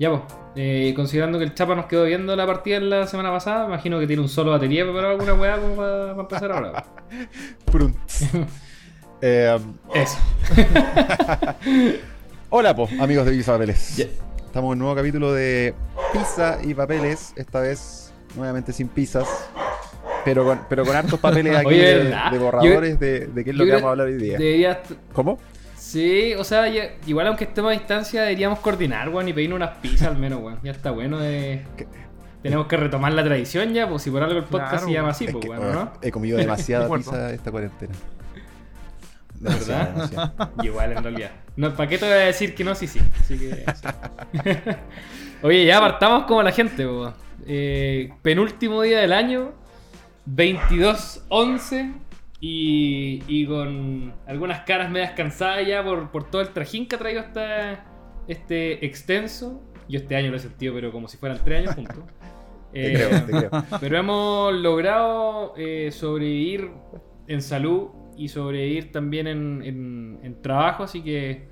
Ya, pues, eh, considerando que el Chapa nos quedó viendo la partida la semana pasada, imagino que tiene un solo batería preparado alguna weá como para, para empezar ahora. Prunt. Eh, Eso. hola, po, amigos de Pizza Papeles. Estamos en un nuevo capítulo de Pizza y Papeles. Esta vez, nuevamente sin pizzas. Pero con, pero con hartos papeles aquí Oye, de, borradores de, de qué es lo que vamos a hablar hoy día. ¿Cómo? Sí, o sea, ya- igual aunque estemos a distancia, deberíamos coordinar, weón, y pedirnos unas pizzas al menos, weón. Ya está bueno de. ¿Qué? Tenemos que retomar la tradición ya, pues si por algo el podcast Claro, se llama así, Es pues, weón, bueno, ¿no? He comido demasiada pizza esta cuarentena. ¿Verdad? Y Igual en realidad. No, ¿Para qué te voy a decir que no? Sí, sí. Así que. sí. Oye, ya partamos como la gente, po. Eh, penúltimo día del año, 22-11. Y, y con algunas caras medias cansadas ya por, por todo el trajín que ha traído esta, este extenso. Yo este año lo he sentido, pero como si fueran tres años juntos. Te Eh, creo, te creo. pero hemos logrado eh, sobrevivir en salud y sobrevivir también en, en- en trabajo, así que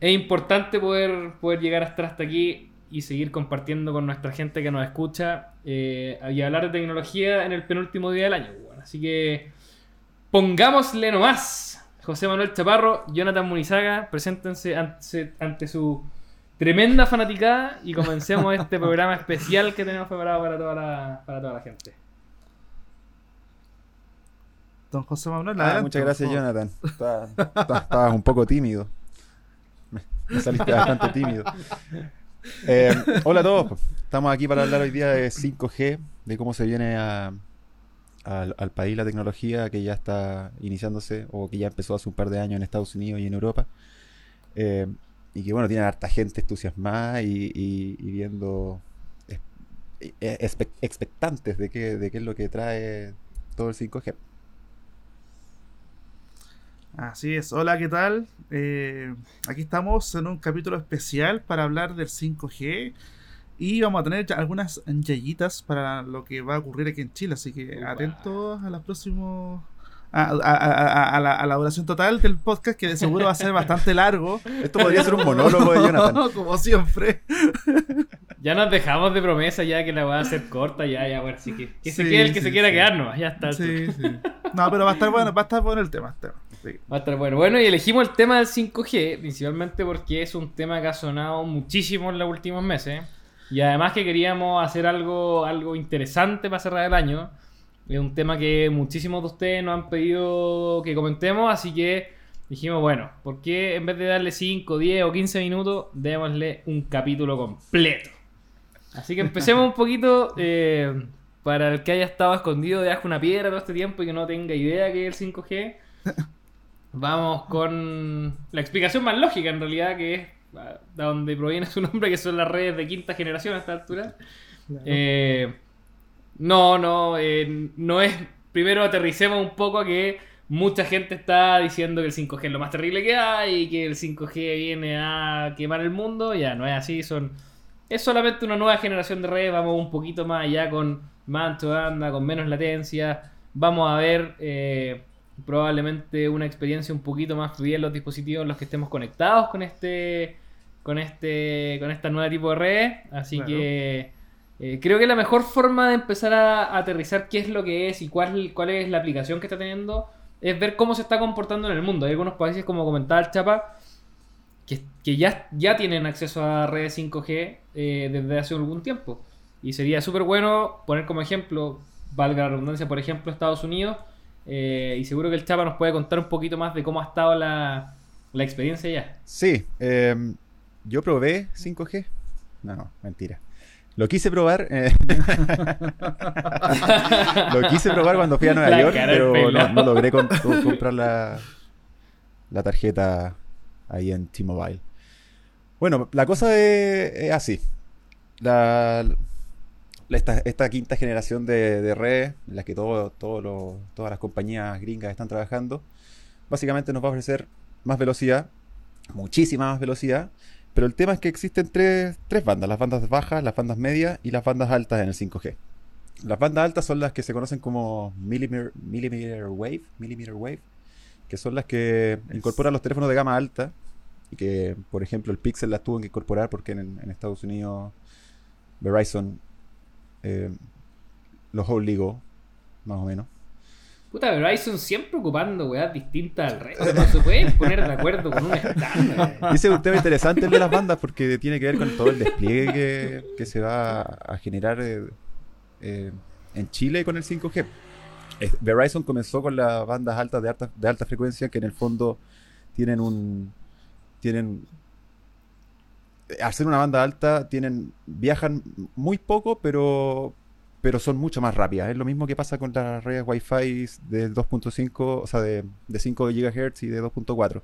es importante poder, poder llegar hasta, hasta aquí y seguir compartiendo con nuestra gente que nos escucha eh, y hablar de tecnología en el penúltimo día del año. bueno. Así que pongámosle nomás. José Manuel Chaparro, Jonathan Munizaga, preséntense ante, ante su tremenda fanaticada y comencemos este programa especial que tenemos preparado para toda la, para toda la gente. Don José Manuel, Ah, muchas gracias. Jonathan. Está- está- Estabas un poco tímido. Me, me saliste bastante tímido. Eh, hola a todos. Estamos aquí para hablar hoy día de 5G, de cómo se viene a- al, al país la tecnología que ya está iniciándose o que ya empezó hace un par de años en Estados Unidos y en Europa. Eh, y que bueno, tiene harta gente entusiasmada y, viendo eh, espe- expectantes de qué, de qué es lo que trae todo el 5G. Así es, hola, ¿qué tal? Eh, aquí estamos en un capítulo especial para hablar del 5G y vamos a tener ya algunas yayitas para lo que va a ocurrir aquí en Chile, así que Upa. atentos a los próximos... A, a- a- a- a la, a la duración total del podcast que de seguro va a ser bastante largo. Esto podría ser un monólogo de Jonathan. Como siempre. Ya nos dejamos de promesa ya que la va a hacer corta, ya, ya, bueno, así que que se quede el que sí, se quiera sí. quedarnos, ya está. Sí, sí. No, pero va a estar bueno, va a estar bueno el tema. el tema. Sí. Va a estar bueno. Bueno, y elegimos el tema del 5G, principalmente porque es un tema que ha sonado muchísimo en los últimos meses. Y además que queríamos hacer algo, algo interesante para cerrar el año. Es un tema que muchísimos de ustedes nos han pedido que comentemos, así que dijimos, bueno, ¿por qué en vez de darle 5, 10 o 15 minutos, démosle un capítulo completo? Así que empecemos un poquito, eh, para el que haya estado escondido debajo de una piedra todo este tiempo y que no tenga idea que es el 5G. Vamos con la explicación más lógica en realidad, que es de donde proviene su nombre, que son las redes de quinta generación a esta altura. Eh, no, no, eh, no es. Primero aterricemos un poco a que mucha gente está diciendo que el 5G es lo más terrible que hay y que el 5G viene a quemar el mundo. Ya, no es así, son. Es solamente una nueva generación de redes, vamos un poquito más allá con más ancho de banda, con menos latencia. Vamos a ver eh, probablemente una experiencia un poquito más fluida en los dispositivos en los que estemos conectados con este con este con esta nueva tipo de redes. Así Claro. que eh, creo que la mejor forma de empezar a, a aterrizar qué es lo que es y cuál, cuál es la aplicación que está teniendo es ver cómo se está comportando en el mundo. Hay algunos países, como comentaba el Chapa, que, que ya, ya tienen acceso a redes 5G eh, desde hace algún tiempo. Y sería súper bueno poner como ejemplo, valga la redundancia, por ejemplo, Estados Unidos. Eh, y seguro que el Chapa nos puede contar un poquito más de cómo ha estado la, la experiencia ya. Sí, eh, yo probé 5G. No, no, mentira. Lo quise probar. eh, lo quise probar cuando fui a Nueva La York, pero no, no logré comprar la, la tarjeta ahí en T-Mobile. Bueno, la cosa es, es así. La- esta, quinta generación de, de redes, en la que todo, todo lo- todas las compañías gringas están trabajando, básicamente nos va a ofrecer más velocidad, muchísima más velocidad, pero el tema es que existen tres, tres bandas, las bandas bajas, las bandas medias y las bandas altas en el 5G. Las bandas altas son las que se conocen como millimeter, millimeter wave, millimeter wave, que son las que incorporan los teléfonos de gama alta y que por ejemplo el Pixel las tuvo que incorporar porque en Estados Unidos Verizon eh, los obligó, más o menos. Puta, Verizon siempre ocupando weas distintas al resto. No se pueden poner de acuerdo con un estándar. Ese es un tema interesante el de las bandas porque tiene que ver con todo el despliegue que, que se va a generar eh, eh, en Chile con el 5G. Eh, Verizon comenzó con las bandas altas de alta, de alta frecuencia que en el fondo tienen un tienen al ser una banda alta tienen viajan muy poco pero pero son mucho más rápidas. Es lo mismo que pasa con las redes Wi-Fi de 2.5 o sea de, de 5 GHz y de 2.4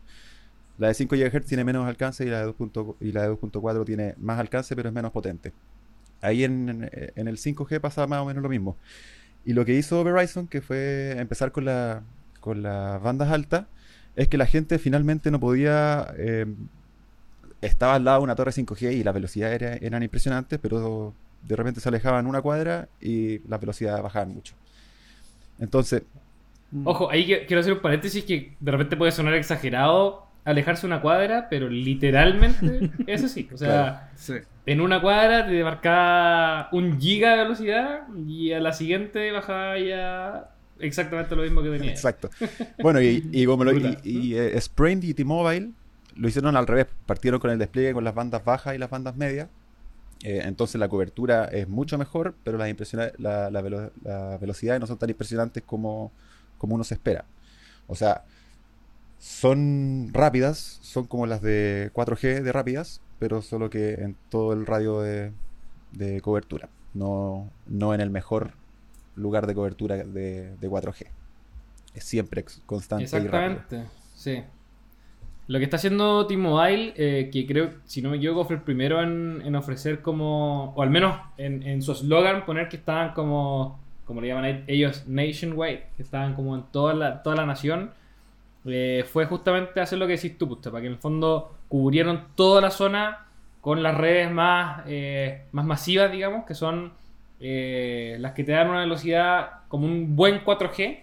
la de 5 GHz tiene menos alcance y la de 2.4 y la de 2.4 tiene más alcance pero es menos potente. Ahí en, en- en el 5G pasa más o menos lo mismo. Y lo que hizo Verizon, que fue empezar con, la, con las bandas altas, es que la gente finalmente no podía... eh, estaba al lado de una torre 5G y las velocidades era- eran impresionantes, pero de repente se alejaban una cuadra y las velocidades bajaban mucho. Entonces, Mm. Ojo, ahí quiero hacer un paréntesis que de repente puede sonar exagerado alejarse una cuadra, pero literalmente eso sí. O sea, Sí. en una cuadra te marcaba un giga de velocidad y a la siguiente bajaba ya exactamente lo mismo que tenía. Exacto. Bueno, y, y como lo, y, Brutal. y, eh, Sprint y T-Mobile lo hicieron al revés. Partieron con el despliegue con las bandas bajas y las bandas medias. Eh, entonces la cobertura es mucho mejor, pero las la, la velo- velocidades no son tan impresionantes como, como uno se espera. O sea, son rápidas, son como las de 4G de rápidas, pero solo que en todo el radio de, de cobertura, no, no en el mejor lugar de cobertura de, de 4G. Es siempre constante y. Exactamente, sí. Lo que está haciendo T-Mobile, eh, que creo, si no me equivoco, fue el primero en, en ofrecer como, o al menos en, en su eslogan, poner que estaban como, como le llaman ellos, nationwide, que estaban como en toda la, toda la nación, eh, fue justamente hacer lo que decís tú, Pusta, para que en el fondo cubrieron toda la zona con las redes más, eh, más masivas, digamos, que son eh, las que te dan una velocidad como un buen 4G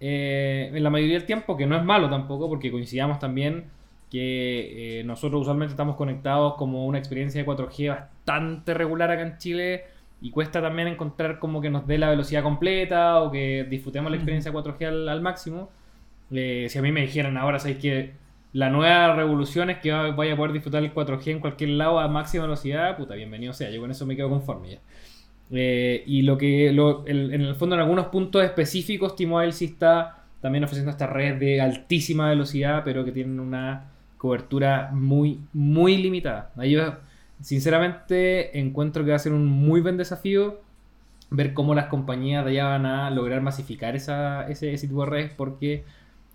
eh, en la mayoría del tiempo, que no es malo tampoco, porque coincidamos también que eh, nosotros usualmente estamos conectados como una experiencia de 4G bastante regular acá en Chile y cuesta también encontrar como que nos dé la velocidad completa o que disfrutemos la experiencia 4G al, al máximo. Eh, si a mí me dijeran ahora, ¿sabéis que la nueva revolución es que va- vaya a poder disfrutar el 4G en cualquier lado a máxima velocidad? Puta, bienvenido sea, yo con eso me quedo conforme ya. Eh, y lo que lo- en el fondo en algunos puntos específicos T-Mobile sí está también ofreciendo estas redes de altísima velocidad pero que tienen una cobertura muy muy limitada. Yo sinceramente encuentro que va a ser un muy buen desafío ver cómo las compañías de allá van a lograr masificar esa, ese, ese tipo de redes porque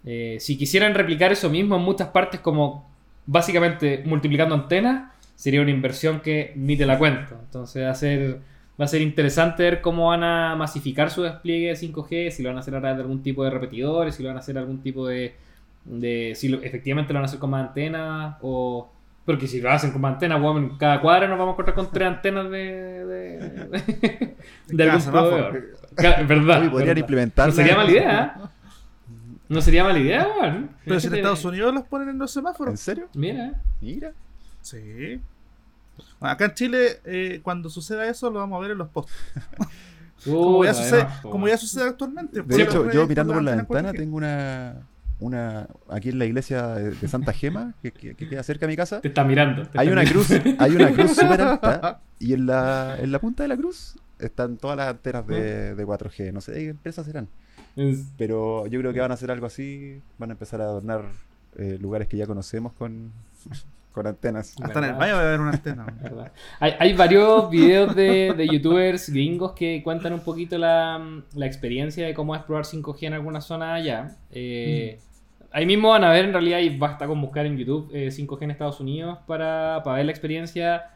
eh, si quisieran replicar eso mismo en muchas partes como básicamente multiplicando antenas sería una inversión que ni te la cuento. Entonces ser Va a ser interesante ver cómo van a masificar su despliegue de 5G, si lo van a hacer a través de algún tipo de repetidores, si lo van a hacer algún tipo de... de si lo- efectivamente lo van a hacer con más antenas o... Porque si lo hacen con más antenas, en cada cuadra nos vamos a encontrar con tres antenas de... de, de, algún semáforo. proveedor. ¿Verdad? Podrían verdad. implementar. No sería mala idea, ¿eh? No sería mala idea, weón. Pero si en. Estados Unidos los ponen en los ¿En semáforos. serio? Mira. Mira. Sí. Bueno, acá en Chile, eh, cuando suceda eso, lo vamos a ver en los posts. Como, ya sucede, además, po. como ya sucede actualmente. De hecho, yo mirando por la ventana 4G. tengo una, una aquí en la iglesia de, de Santa Gema, que, que- que queda cerca de mi casa. Te está mirando. te Hay está una mirando. cruz, hay una cruz súper alta y en la, en la punta de la cruz están todas las antenas de, de 4G. No sé de qué empresas serán, pero yo creo que van a hacer algo así. Van a empezar a adornar eh, lugares que ya conocemos con, con antenas. Hasta en el ¿Verdad? baño haber una antena. ¿verdad? Hay, hay varios videos de, de youtubers gringos que cuentan un poquito la, la experiencia de cómo es probar 5G en alguna zona allá. Eh, Ahí mismo van a ver, en realidad, y basta con buscar en YouTube eh, 5G en Estados Unidos para, para ver la experiencia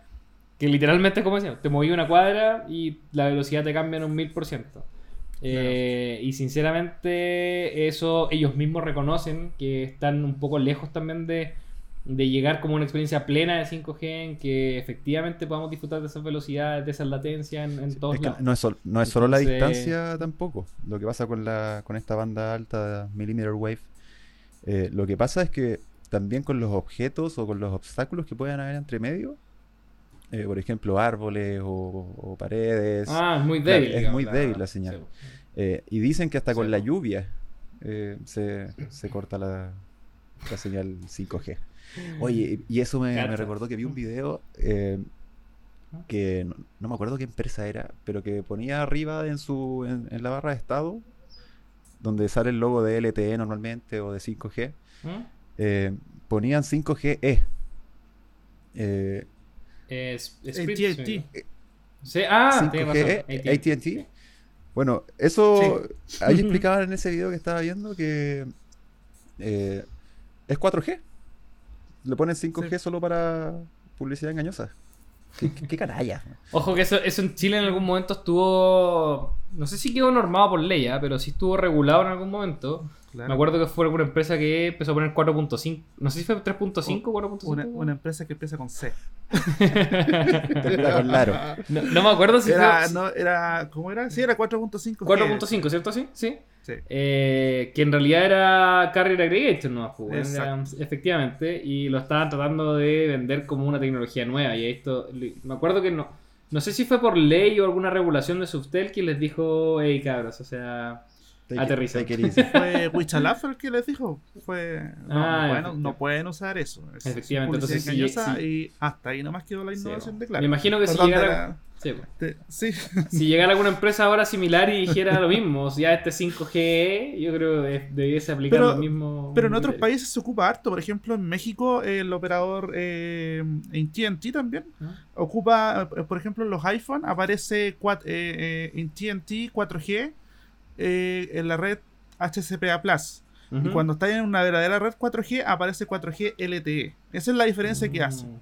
que literalmente es como decía, te moví una cuadra y la velocidad te cambia en un mil por ciento. Eh, Y sinceramente, eso ellos mismos reconocen que están un poco lejos también de, de llegar como una experiencia plena de 5G en que efectivamente podamos disfrutar de esas velocidades, de esas latencias en, en todos Es que lados. no es, sol- no es solo la distancia tampoco. Lo que pasa con, la, con esta banda alta, millimeter wave, eh, lo que pasa es que también con los objetos o con los obstáculos que puedan haber entre medio. Eh, por ejemplo, árboles o, o paredes. Ah, es muy débil. es muy débil la señal. sí. Eh, y dicen que hasta con la lluvia se, se corta la, la señal 5G. Oye, y eso me, recordó que vi un video eh, que no, no me acuerdo qué empresa era, pero que ponía arriba en su en, en la barra de estado, donde sale el logo de LTE normalmente o de 5G, ¿Mm? eh, ponían 5GE. Eh, Es, es AT&T. Sí. Sí, ah, tienes 5G, razón. AT&T. Bueno, eso ahí explicaban en ese video que estaba viendo que eh, es 4G. Le ponen 5G Sí. solo para publicidad engañosa. ¿Qué, qué, qué canalla? Ojo que eso, eso en Chile en algún momento estuvo. No sé si quedó normado por ley, ¿ah? pero sí estuvo regulado en algún momento. Claro. Me acuerdo que fue alguna empresa que empezó a poner 4.5. No sé si fue 3.5 o 4.5. Una, una empresa que empieza con C. Termina con Laro. no, no me acuerdo si Era, fue. no, era, ¿cómo era? Sí, era 4.5. 4.5, ¿cierto? Sí, sí. Sí. Eh, que en realidad era Carrier Aggregation, ¿no? Pues, era- Exacto. efectivamente, y lo estaban tratando de vender como una tecnología nueva. Y esto, me acuerdo que no, no sé si fue por ley o alguna regulación de Subtel que les dijo, hey cabros, o sea, Aterriza. take it easy. Fue Wichalaf el que les dijo. Fue, no, Ah, no, pueden, efectivamente. no pueden usar eso. Es Efectivamente, entonces sí, engañosa sí. y hasta ahí nomás quedó la Sí, innovación bueno. de Claro. Me imagino que si Perdón, llegara, la- sí, pues. sí. si llegara alguna empresa ahora similar y dijera lo mismo, ya este 5G, yo creo que debiese aplicar Pero- lo mismo. Pero en otros países se ocupa harto. Por ejemplo, en México el operador eh, AT&T también ¿Ah? ocupa, eh, por ejemplo, en los iPhone aparece cuat- eh, eh, AT&T 4G eh, en la red HCPA+. Y Ujú. cuando está en una verdadera red 4G aparece 4G LTE. Esa es la diferencia que hace. Mm.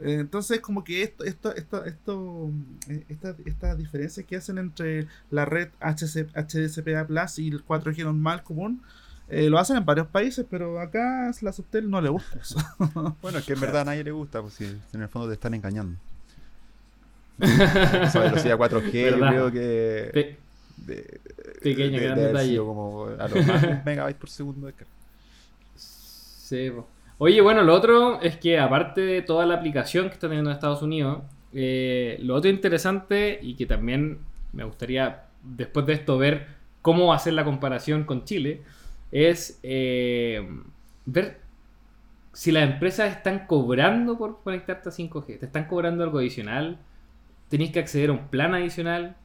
Entonces, como que esto, esto, esto, esto, eh, esta- estas diferencias que hacen entre la red HC, HDCPA Plus y el 4G normal común, eh, lo hacen en varios países, pero acá la Subtel no le gusta eso. Bueno, es que en verdad a nadie le gusta, pues si en el fondo te están engañando. Esa velocidad 4G, yo creo que. Pe- de- Pequeño, de- gran de haber detalle. sido como a lo más un megabyte por segundo de carga. Sí, po. Oye, bueno, lo otro es que aparte de toda la aplicación que está teniendo en Estados Unidos, eh, lo otro interesante y que también me gustaría después de esto ver cómo ser la comparación con Chile, es eh, ver si las empresas están cobrando por conectarte a 5G. ¿Te están cobrando algo adicional? ¿Tenés que acceder a un plan adicional?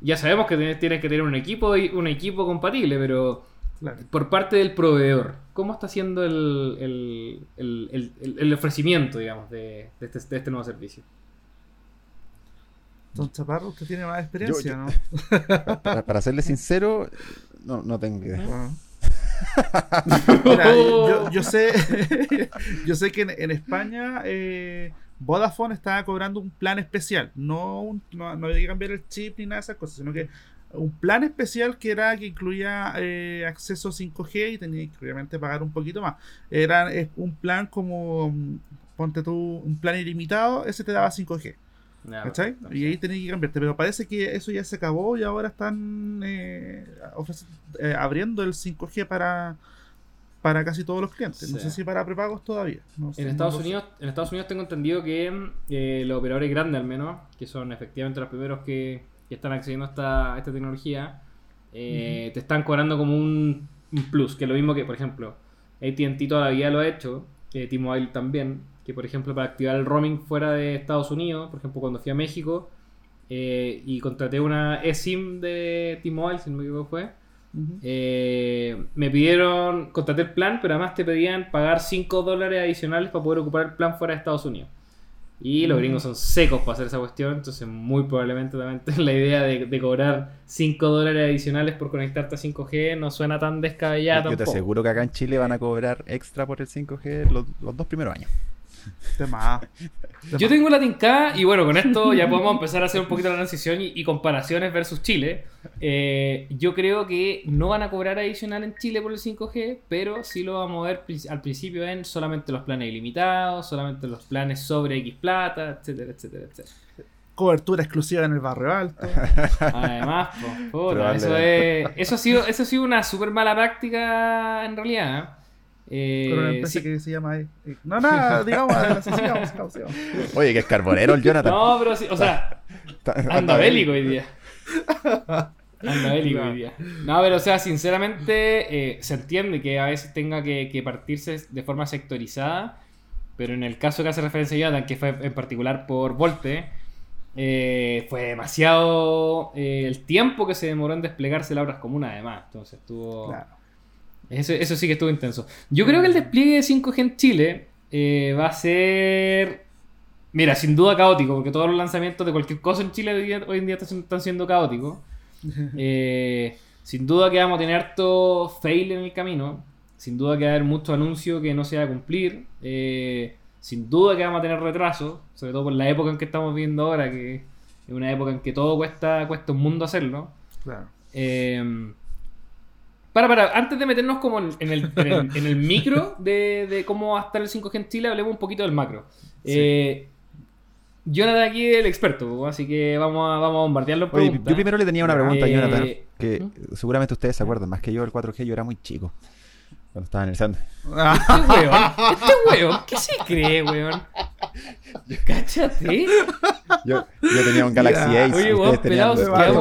Ya sabemos que tienes, tienes que tener un equipo y un equipo compatible, pero Claro. por parte del proveedor, ¿cómo está haciendo el, el, el- el- el- el ofrecimiento, digamos, de, de este, de este nuevo servicio? Don Chaparro, usted tiene más experiencia, Yo- ¿no? Para, para serle sincero, no, no tengo idea. Bueno. Mira, yo, yo sé, yo sé que en, en España eh, Vodafone estaba cobrando un plan especial. No, un- no, no había que cambiar el chip ni nada de esas cosas, sino que un plan especial que era que incluía eh, acceso 5G y tenía que obviamente pagar un poquito más. Era eh, un plan como, ponte tú, un plan ilimitado, ese te daba 5G. Ya, ¿Cachai? Y ahí tenés que cambiarte. Pero parece que eso ya se acabó y ahora están eh, eh, abriendo el 5G para, para casi todos los clientes. No sé si para prepagos todavía. No sé, En Estados. Unidos, en Estados Unidos tengo entendido que eh, los operadores grandes al menos, que son efectivamente los primeros que, que están accediendo a esta, a esta tecnología, eh, te están cobrando como un, un plus, que es lo mismo que, por ejemplo, ATT todavía lo ha hecho, que T-Mobile también, que por ejemplo para activar el roaming fuera de Estados Unidos, por ejemplo cuando fui a México eh, y contraté una eSIM de T-Mobile, si no me equivoco fue, Eh, me pidieron, contraté el plan, pero además te pedían pagar 5 dólares adicionales para poder ocupar el plan fuera de Estados Unidos. Y los Mm. gringos son secos para hacer esa cuestión, entonces muy probablemente también la idea de, de cobrar 5 dólares adicionales por conectarte a 5G no suena tan descabellada Yo te aseguro que acá en Chile van a cobrar extra por el 5G los, los dos primeros años. Yo tengo la tincada y bueno, con esto ya podemos empezar a hacer un poquito la transición y, y comparaciones versus Chile. Eh, yo creo que no van a cobrar adicional en Chile por el 5G, pero sí lo vamos a ver al principio en solamente los planes ilimitados, solamente los planes sobre X plata, etcétera, etcétera, etcétera. Cobertura exclusiva en el barrio alto. Además, eso, es- eso, ha sido, eso ha sido una súper mala práctica en realidad. ¿eh? Eh, Con una empresa sí- que se llama. eh, eh, no, nada, digamos, adelante, sigamos, sigamos, sigamos. Oye, que es carbonero el Jonathan. No, pero sí, o sea, anda bélico hoy día. Anda bélico hoy día. No, pero o sea, sinceramente eh, se entiende que a veces tenga que, que partirse de forma sectorizada, pero en el caso que hace referencia Jonathan, que fue en particular por Volte, eh, fue demasiado eh, el tiempo que se demoró en desplegarse la obras comuna además. Entonces estuvo... Claro. Eso, eso sí que estuvo intenso. Yo creo que el despliegue de 5G en Chile eh, va a ser. Mira, sin duda caótico, porque todos los lanzamientos de cualquier cosa en Chile hoy, día- hoy en día están, están siendo caóticos. Eh, sin duda que vamos a tener harto fail en el camino. Sin duda que va a haber mucho anuncio que no se va a cumplir. Eh, sin duda que vamos a tener retrasos, sobre todo por la época en que estamos viviendo ahora, que es una época en que todo cuesta, cuesta un mundo hacerlo. Claro. Eh, para, para, antes de meternos como en en el, en el, en el micro de, de cómo va a estar el 5G en Chile, hablemos un poquito del macro. Eh, Jonathan aquí es el experto, así que vamos a, vamos a bombardearlo. Oye, yo primero le tenía una pregunta a Eh, Jonathan, que ¿Mm? seguramente ustedes se acuerdan, más que yo del 4G, yo era muy chico cuando estaba en el centro. Este weón, este weón, ¿qué se cree, weón? Cáchate. Yo, yo tenía un Galaxy. Ace. Oye, weón, pelados,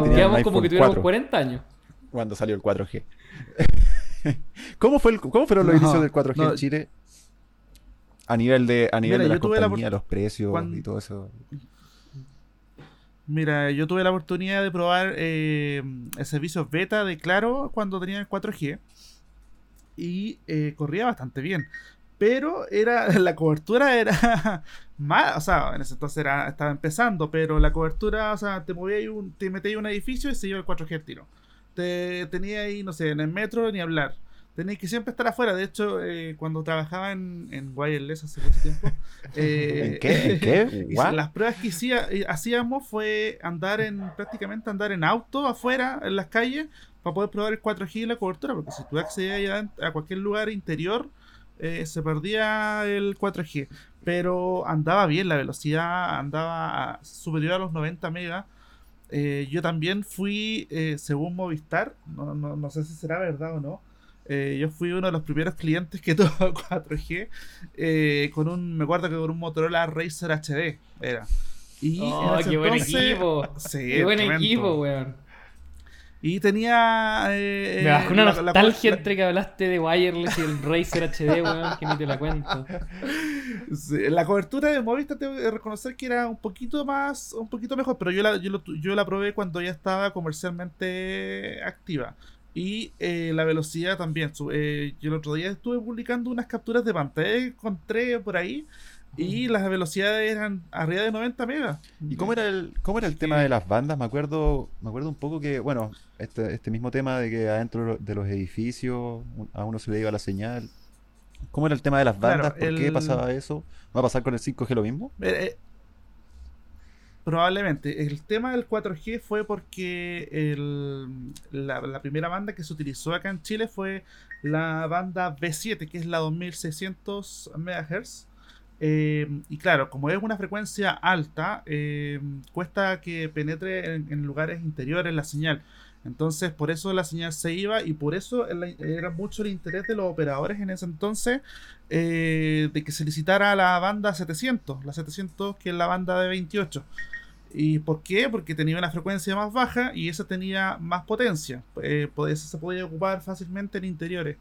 quedamos, como que tuviéramos 4 40 años. Cuando salió el 4G. ¿Cómo, fue el- ¿Cómo fueron los No, inicios del 4G no. en Chile? A nivel de, a nivel Mira, de las la compañías, los precios y todo eso. Mira, yo tuve la oportunidad de probar eh, el servicio beta de Claro cuando tenía el 4G y eh, corría bastante bien. Pero era la cobertura era mala, o sea, en ese entonces era, estaba empezando, pero la cobertura, o sea, te movías un, te metías en un edificio y se iba el 4G al tiro. Te tenía ahí, no sé, en el metro ni hablar. Tenías que siempre estar afuera. De hecho, eh, cuando trabajaba en, en Wireless hace mucho tiempo. eh, ¿En qué? ¿En qué? las pruebas que hacía- eh, hacíamos fue andar en prácticamente andar en auto afuera en las calles para poder probar el 4G y la cobertura porque si tú accedías a cualquier lugar interior eh, se perdía el 4G pero andaba bien la velocidad andaba superior a los 90 megas Eh, yo también fui eh, según Movistar no, no, no sé si será verdad o no eh, yo fui uno de los primeros clientes que tuvo 4G eh, con un, me acuerdo que con un Motorola Racer HD era. Y Oh, en ese qué buen entonces- equipo. Sí, Qué buen tremendo. equipo, weón. Y tenía. eh, Me bajó una la- nostalgia la- entre que hablaste de Wireless y el Razer HD, weón, que ni te la cuento. Sí, la cobertura de Movistar tengo que reconocer que era un poquito más, un poquito mejor, pero yo la, yo, lo tu- yo la probé cuando ya estaba comercialmente activa. Y eh, la velocidad también. Eh, yo el otro día estuve publicando unas capturas de pantalla que encontré por ahí y las velocidades eran arriba de 90 megas. ¿Y cómo era el, cómo era el tema de las bandas? Me acuerdo, me acuerdo un poco que, bueno, este, este mismo tema de que adentro de los edificios a uno se le iba la señal. ¿Cómo era el tema de las Claro, bandas? ¿Por qué pasaba eso? ¿Va a pasar con el 5G lo mismo? Eh, eh, probablemente. El tema del 4G fue porque el- la, la primera banda que se utilizó acá en Chile fue la banda B7, que es la 2600 MHz. Eh, y claro, como es una frecuencia alta, eh, cuesta que penetre en, lugares interiores la señal. Entonces, por eso la señal se iba y por eso era mucho el interés de los operadores en ese entonces eh, de que se licitara la banda 700, la 700 que es la banda de 28. ¿Y por qué? Porque tenía una frecuencia más baja y esa tenía más potencia. Esa se podía ocupar fácilmente en interiores.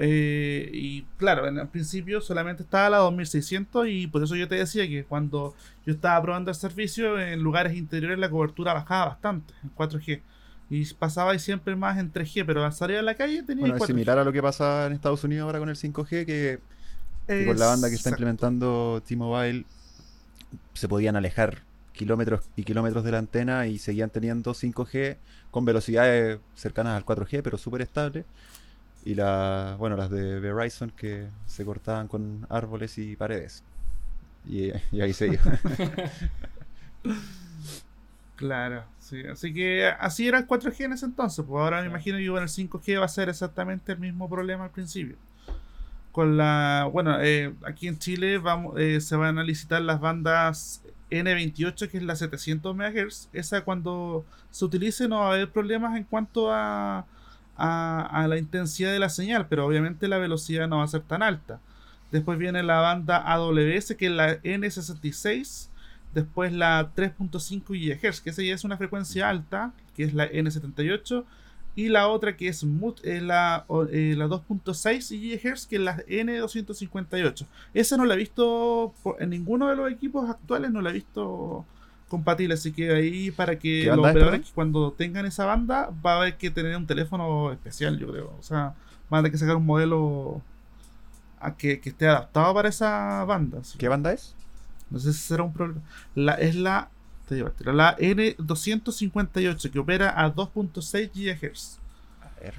Eh, y claro, en el principio solamente estaba la 2600 y por eso yo te decía que cuando yo estaba probando el servicio en lugares interiores la cobertura bajaba bastante en 4G. Y pasaba ahí siempre más en 3G, pero al salir a la calle tenía Bueno, es 4G. similar a lo que pasa en Estados Unidos ahora con el 5G, que, que con la banda que está implementando T-Mobile se podían alejar kilómetros y kilómetros de la antena y seguían teniendo 5G con velocidades cercanas al 4G, pero súper estables. Y la, bueno, las de Verizon que se cortaban con árboles y paredes. Y, y ahí seguía. Claro, sí. Así que así era el 4G en ese entonces. Pues ahora me imagino que con el 5G va a ser exactamente el mismo problema al principio. Con la. Bueno, eh, aquí en Chile vamos, eh, se van a licitar las bandas N28, que es la 700 MHz. Esa cuando se utilice no va a haber problemas en cuanto a, a, a la intensidad de la señal, pero obviamente la velocidad no va a ser tan alta. Después viene la banda AWS, que es la N66. Después la 3.5 GHz, que esa ya es una frecuencia alta, que es la N78. Y la otra que es, mut- es la, eh, la 2.6 GHz, que es la N258. Esa no la he visto por- en ninguno de los equipos actuales, no la he visto compatible. Así que ahí para que ¿Qué los operadores que cuando tengan esa banda va a haber que tener un teléfono especial, yo creo. O sea, van a tener que sacar un modelo a que, que esté adaptado para esa banda. así. ¿Qué banda es? No sé si será un problema. La, es la, te digo, la N258 que opera a 2.6 GHz. A ver.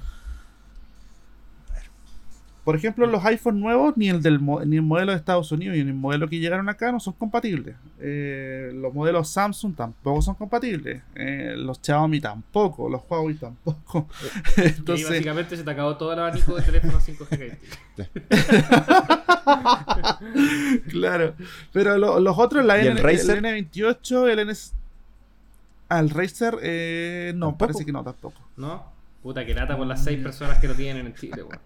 Por ejemplo, los iPhone nuevos, ni el, del, mo- ni el modelo de Estados Unidos ni el modelo que llegaron acá no son compatibles. Eh, los modelos Samsung tampoco son compatibles. Eh, los Xiaomi tampoco. Los Huawei tampoco. Y Entonces, básicamente se te acabó todo el abanico de teléfonos 5G que hay. claro. Pero lo- los otros, la ¿Y el N, Razer? N28, el N... Al Razer, eh, no, ¿Tampoco? parece que no, tampoco. ¿No? Puta, que lata por las seis personas que lo tienen en Chile, weón.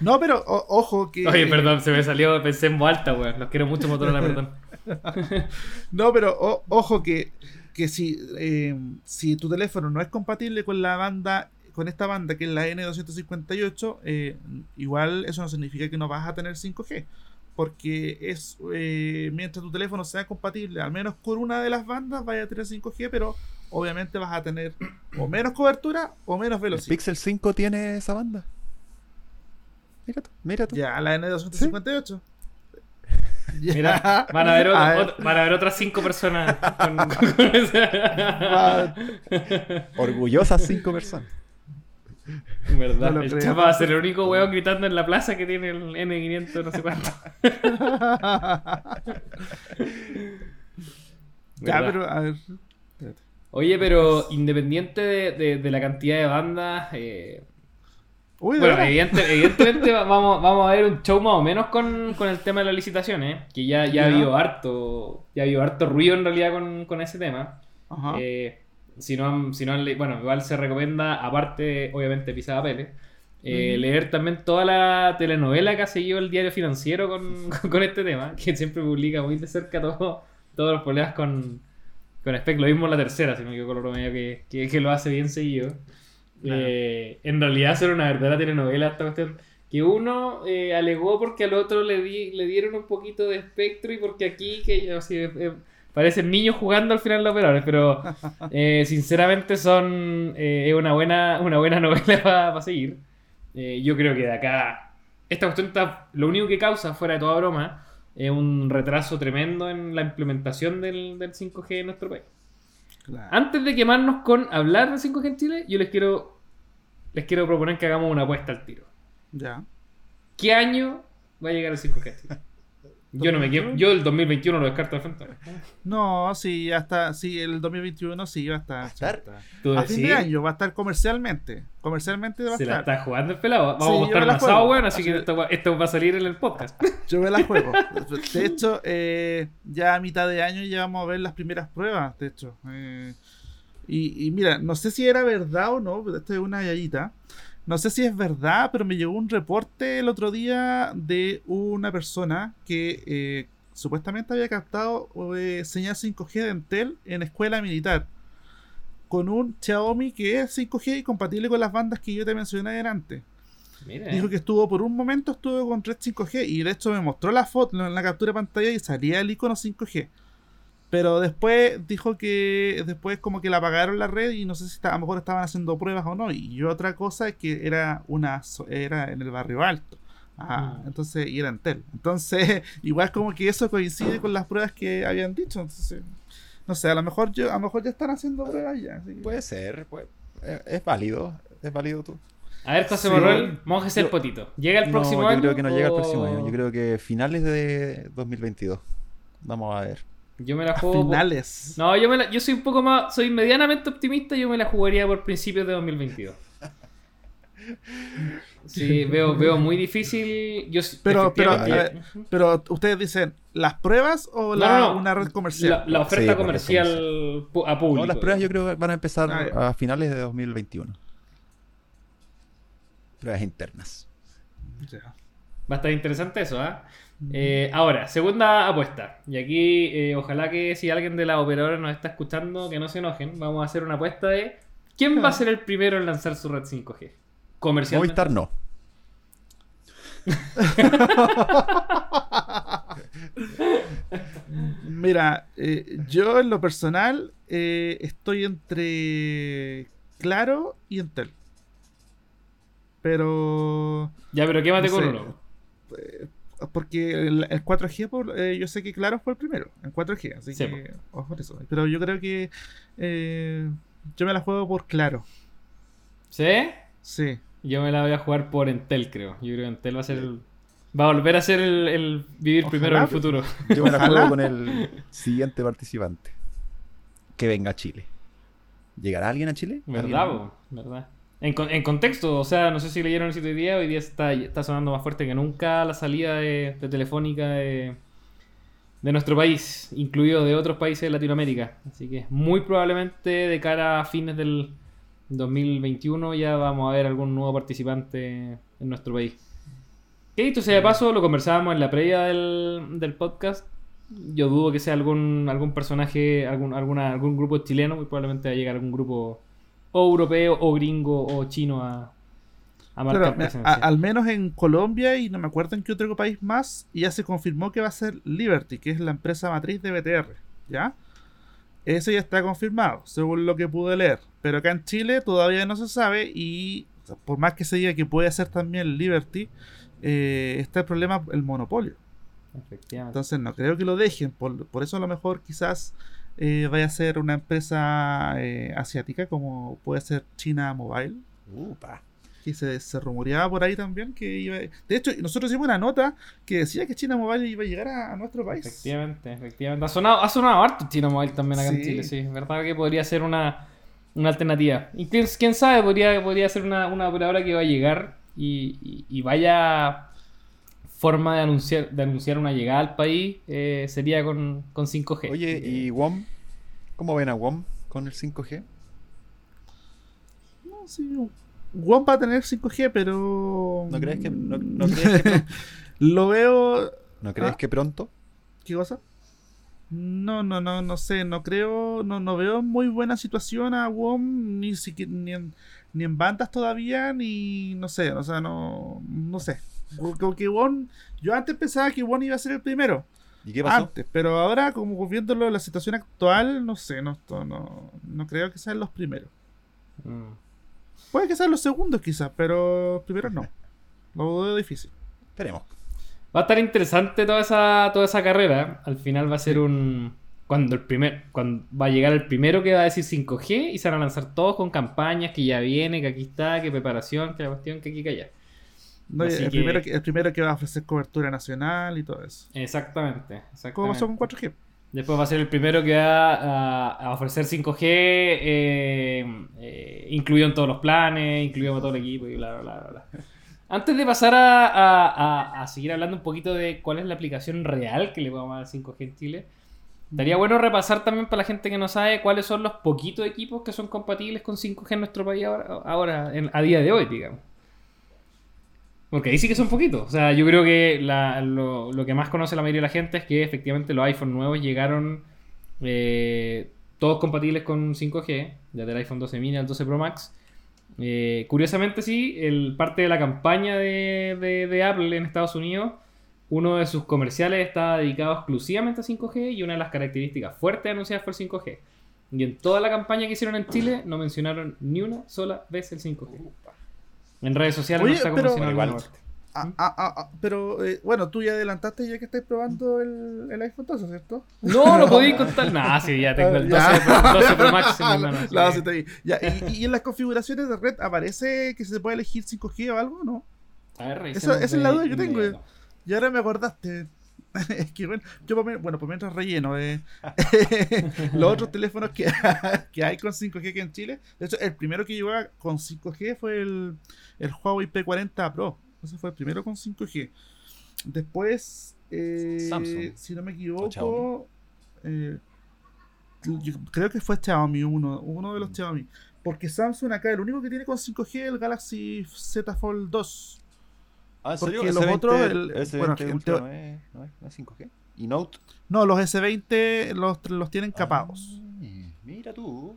No, pero o- ojo que... Oye, perdón, se me salió, pensé en alta, weón. Los quiero mucho, Motorola, perdón. No, pero o- ojo que, que si, eh, si tu teléfono no es compatible con la banda, con esta banda que es la N258, eh, igual eso no significa que no vas a tener 5G. Porque es eh, mientras tu teléfono sea compatible, al menos con una de las bandas, vaya a tener 5G, pero obviamente vas a tener o menos cobertura o menos ¿El velocidad. Pixel 5 tiene esa banda? Mira tú, mira tú. Ya, la N258. Ya. Mira, van a ver, otro- A ver. otro- van a ver otras cinco personas con, con- con esa- Orgullosas 5 personas. ¿Verdad? No el. Chapa va a ser el único weón gritando en la plaza que tiene el N500 no sé cuánto. ya, pero a ver. Oye, pero independiente de, de- de la cantidad de bandas, eh, Uy, bueno, evidente- evidentemente va- vamos, vamos a ver un show más o menos con, con el tema de las licitaciones, que ya, ya ha habido harto, ya ha habido harto ruido en realidad con, con ese tema. Ajá. Eh, si no si no bueno, igual se recomienda, aparte, obviamente, Pisada Pele, eh, leer también toda la telenovela que ha seguido el diario financiero con, con este tema, que siempre publica muy de cerca todo- todos los problemas con, con Spec. Lo mismo en la tercera, si no me equivoco, lo que, que, que lo hace bien seguido. Claro. Eh, en realidad, ser una verdadera telenovela esta cuestión. Que uno eh, alegó porque al otro le, di- le dieron un poquito de espectro y porque aquí que así, eh, eh, parecen niños jugando al final los operadores, pero eh, sinceramente son eh, es una buena, una buena novela para seguir. Eh, yo creo que de acá, esta cuestión está, lo único que causa, fuera de toda broma, es un retraso tremendo en la implementación del, del 5G en nuestro país. Claro. Antes de quemarnos con hablar de 5G en Chile, yo les quiero, les quiero proponer que hagamos una apuesta al tiro. Ya. ¿Qué año va a llegar el 5G a Chile? Yo no me quedo, yo el 2021 lo descarto de frente. No, sí, hasta sí, el 2021 sí va a estar. ¿Va a estar? a estar. Fin de año va a estar comercialmente. Comercialmente va a se la estar. está jugando el pelado. Vamos Sí, a mostrar un asado, weón, así que esto, va- esto va a salir en el podcast. Yo me la juego. De hecho, eh, ya a mitad de año ya vamos a ver las primeras pruebas, de hecho. Eh, y, y mira, no sé si era verdad o no, pero esto es una yayita. No sé si es verdad, pero me llegó un reporte el otro día de una persona que eh, supuestamente había captado eh, señal 5G de Entel en escuela militar. Con un Xiaomi que es 5G y compatible con las bandas que yo te mencioné adelante. Mira, Dijo que estuvo por un momento estuvo con red 5G y de hecho me mostró la foto en la captura de pantalla y salía el icono 5G. Pero después dijo que después como que la apagaron la red y no sé si está- a lo mejor estaban haciendo pruebas o no. Y otra cosa es que era una era en el barrio alto. Ah, Mm. entonces y era Entel. Entonces, igual como que eso coincide con las pruebas que habían dicho. Entonces, no sé, a lo mejor yo, a lo mejor ya están haciendo pruebas ya. que- Puede ser, puede- eh, es válido, es válido tú. A ver, José Sí. Morrol, monjes el Yo- potito. ¿Llega el próximo no, año? yo creo que no llega el o- próximo año, yo creo que finales de 2022. Vamos a ver. Yo me la a juego. por- finales. No, yo, me la- yo soy un poco más. Soy medianamente optimista. Yo me la jugaría por principios de 2022. Sí, veo, veo muy difícil. Yo, Pero- pero, Pero ustedes dicen, ¿las pruebas o No, la, no, no. una red comercial? La, la oferta Sí, comercial a público. No, las pruebas yo creo que van a empezar Ah, a finales de 2021. Pruebas internas. Va a estar interesante eso, ¿ah? Eh, ahora, segunda apuesta. Y aquí, eh, ojalá que si alguien de la operadora nos está escuchando, que no se enojen. Vamos a hacer una apuesta de quién va a ser el primero en lanzar su red 5G. Comercialmente. Movistar no. Mira, eh, yo en lo personal eh, estoy entre Claro y Entel. Pero. Ya, pero quémate No con sé. uno. Porque el, el 4G, por- eh, yo sé que Claro fue el primero, en 4G, así Sí, que. ojo por eso. Pero yo creo que. eh, yo me la juego por Claro. ¿Sí? Sí. Yo me la voy a jugar por Entel, creo. Yo creo que Entel va a ser el- Va a volver a ser el, el vivir Ojalá, primero en el pero- futuro. Yo me la juego con el siguiente participante. Que venga a Chile. ¿Llegará alguien a Chile? ¿Verdad. ¿Verdad? En, en contexto, o sea, no sé si leyeron el sitio hoy día, hoy día está, está sonando más fuerte que nunca la salida de, de Telefónica de, de nuestro país, incluido de otros países de Latinoamérica. Así que muy probablemente de cara a fines del 2021 ya vamos a ver algún nuevo participante en nuestro país. Que dicho sea de paso, lo conversábamos en la previa del, del podcast. Yo dudo que sea algún, algún personaje, algún, alguna, algún grupo chileno, muy probablemente va a llegar algún grupo o europeo o gringo o chino a, a marcar Claro, a- al menos en Colombia y no me acuerdo en qué otro país más, ya se confirmó que va a ser Liberty, que es la empresa matriz de BTR, ¿ya? Eso ya está confirmado, según lo que pude leer. Pero acá en Chile todavía no se sabe y por más que se diga que puede ser también Liberty, eh, está el problema, el monopolio. Efectivamente. Entonces no creo que lo dejen. Por, por eso a lo mejor quizás eh, vaya a ser una empresa eh, asiática como puede ser China Mobile Upa. que se, se rumoreaba por ahí también que iba de hecho nosotros hicimos una nota que decía que China Mobile iba a llegar a, a nuestro país Efectivamente, efectivamente. Ha sonado, ha sonado harto Chino Mobile también acá en. Chile, sí. ¿Verdad que podría ser una, una alternativa? Y quién, quién sabe, podría, podría ser una, una operadora que va a llegar y, y- y vaya forma de anunciar, de anunciar una llegada al país eh, sería con, con 5G. Oye, ¿y WOM? ¿Cómo ven a WOM con el 5G? no, sí, WOM va a tener 5G pero ¿No crees que, no, no crees que, pronto? lo veo ¿No crees Ah. que pronto? ¿qué cosa? no no no no sé no creo no, no veo muy buena situación a WOM ni siquiera ni en, ni en bandas todavía ni no sé o sea no no sé como que yo antes pensaba que WOM iba a ser el primero ¿Y qué pasó? antes, pero ahora como viéndolo la situación actual, no sé, no, esto no, no creo que sean los primeros. Mm. Puede que sean los segundos quizás, pero primeros no. Lo veo difícil. Esperemos. Va a estar interesante toda esa, toda esa carrera. Al final va a ser un. Cuando el primer. Cuando va a llegar el primero que va a decir 5G y se van a lanzar todos con campañas que ya viene, que aquí está, que preparación, que la cuestión, que aquí que allá. No, el, que- primero que, el primero que va a ofrecer cobertura nacional y todo eso. Exactamente. exactamente. ¿Cómo pasó con 4G? Después va a ser el primero que va a, a ofrecer 5G, eh, eh, incluido en todos los planes, incluido en todo el equipo y bla, bla, bla, bla. Antes de pasar a, a- a- seguir hablando un poquito de cuál es la aplicación real que le vamos a dar 5G en Chile, estaría bueno repasar también para la gente que no sabe cuáles son los poquitos equipos que son compatibles con 5G en nuestro país ahora, ahora en- a día de hoy, digamos. Porque ahí sí que son poquitos. O sea, yo creo que lo, lo que más conoce la mayoría de la gente es que efectivamente los iPhone nuevos llegaron eh, todos compatibles con 5G, desde el iPhone 12 mini al 12 Pro Max. Eh, curiosamente sí, el, parte de la campaña de, de- de Apple en Estados Unidos, uno de sus comerciales estaba dedicado exclusivamente a 5G y una de las características fuertes anunciadas fue el 5G. Y en toda la campaña que hicieron en Chile no mencionaron ni una sola vez el 5G. En redes sociales Oye, no está pero- como Igual. parte. Ah, ah, ah, ah, pero eh, bueno, tú ya adelantaste ya que estáis probando el, el iPhone 12, ¿cierto? No, lo podéis contar. Nah, sí, ya tengo el 12, Ya. Pro- 12 Pro Max No, sí. Ya, y, y en las configuraciones de red aparece que se puede elegir 5G o algo, ¿no? A ver, Esa- esa es la duda que tengo. Y ahora me acordaste. es que bueno, yo bueno, por mientras relleno eh, los otros teléfonos que, que hay con 5G aquí en Chile. De hecho, el primero que llegó con 5G fue el, el Huawei P40 Pro. Ese fue el primero con 5G. Después, eh, Samsung. si no me equivoco, eh, yo creo que fue Xiaomi uno, uno de los Xiaomi. Porque Samsung acá el único que tiene con 5G es el Galaxy Z Fold 2. Ah, ¿en Porque serio? los S20 otros, el- S20 bueno, Ultra en teo- no, es, no es- no es 5G. ¿Y Note? No, los S20 los, los tienen capados. Ah, mira tú.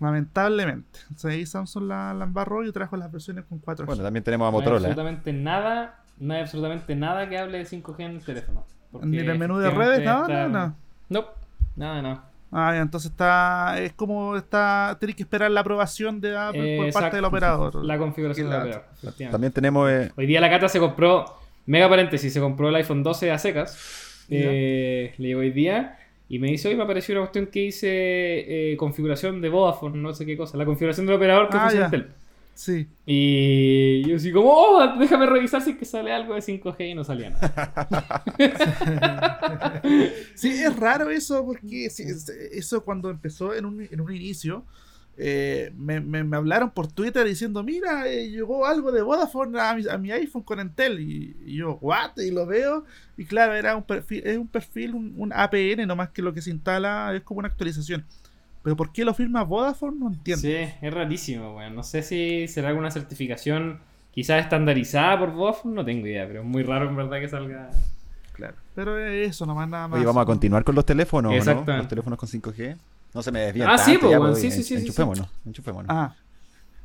Lamentablemente. O sea, ahí Samsung la, la embarró y trajo las versiones con 4G. Bueno, también tenemos a No hay Motorola. ¿eh? absolutamente nada, no hay absolutamente nada que hable de 5G en el teléfono. porque Ni en el menú de redes, nada, nada, nada. Nope, nada, nada. Ah, ya, entonces está. Es como está. Tenés que esperar la aprobación de Apple por parte del operador. La configuración del la- operador. También tenemos. eh, Hoy día la Cata se compró, mega paréntesis, se compró el iPhone 12 a secas. Eh, le llegó hoy día y me dice, hoy me apareció una cuestión que dice eh, configuración de Vodafone, no sé qué cosa, la configuración del operador que Ah. Sí. Y yo así como, oh, déjame revisar si que sale algo de 5G y no salía nada. Sí, es raro eso, porque eso cuando empezó en un, en un inicio, eh, me, me- me hablaron por Twitter diciendo, mira, eh, llegó algo de Vodafone a mi, a mi iPhone con Entel. Y, y yo, what? Y lo veo, y claro, era un perfil, es un perfil, un, un APN, nomás que lo que se instala es como una actualización. Pero ¿por qué lo firma Vodafone? No entiendo. Sí, es rarísimo, weón. No sé si será alguna certificación quizás estandarizada por Vodafone, no tengo idea, pero es muy raro en verdad que salga. Claro. Pero es eso, nomás nada más. Oye, vamos a continuar con los teléfonos, ¿no? Exactamente. Los teléfonos con 5G. No se me desvían Ah, tanto, sí, pues, bueno, pues, sí, sí, sí, sí, Enchufémonos, enchufémonos. Ah,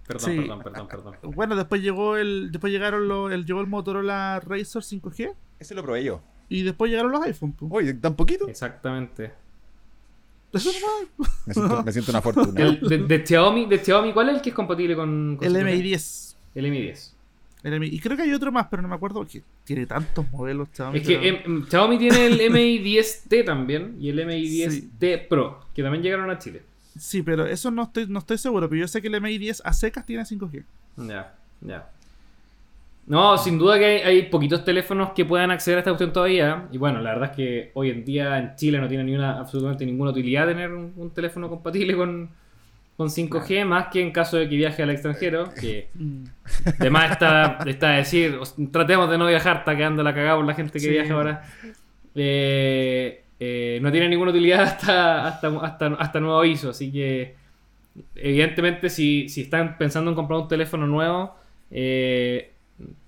Perdón, Sí. perdón, perdón, perdón. bueno, después llegó el, después llegaron los, el, llegó el Motorola Razr 5G Ese lo probé yo. y después llegaron los iPhone. pues. Oye, ¿tan poquito? Exactamente. Eso nomás. Me siento, me siento una fortuna. El- de, de Xiaomi, de Xiaomi, ¿cuál es el que es compatible con, con El 5G? MI10. El MI10. El MI y creo que hay otro más, pero no me acuerdo porque tiene tantos modelos. Xiaomi, Es que pero- em, Xiaomi tiene el MI10T también y el MI10T Pro, que también llegaron a Chile. Sí, pero eso no estoy, no estoy seguro. Pero yo sé que el MI10 a secas tiene 5G. Ya, ya. No, sin duda que hay, hay poquitos teléfonos que puedan acceder a esta opción todavía. Y bueno, la verdad es que hoy en día en Chile no tiene ni una, absolutamente ninguna utilidad tener un, un teléfono compatible con, con 5G, más que en caso de que viaje al extranjero, que Mm. además está, está a decir, os- tratemos de no viajar, está quedando la cagada por la gente que Sí. viaja ahora. Eh, eh, no tiene ninguna utilidad hasta, hasta, hasta, hasta nuevo aviso, así que evidentemente si, si están pensando en comprar un teléfono nuevo, eh,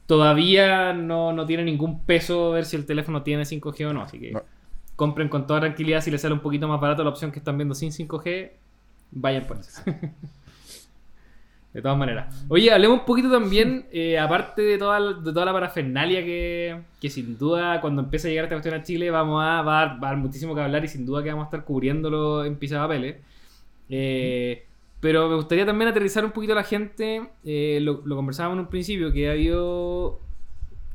todavía no, no tiene ningún peso ver si el teléfono tiene 5G o no, así que No. compren con toda tranquilidad si les sale un poquito más barato la opción que están viendo sin 5G, vayan por eso. De todas maneras. Oye, hablemos un poquito también, eh, aparte de toda, de toda la parafernalia que, que sin duda cuando empiece a llegar esta cuestión a Chile vamos a, va, a dar, va a dar muchísimo que hablar y sin duda que vamos a estar cubriéndolo en Pisapapeles. Eh, pero me gustaría también aterrizar un poquito a la gente, eh, lo, lo conversábamos en un principio, que ha habido...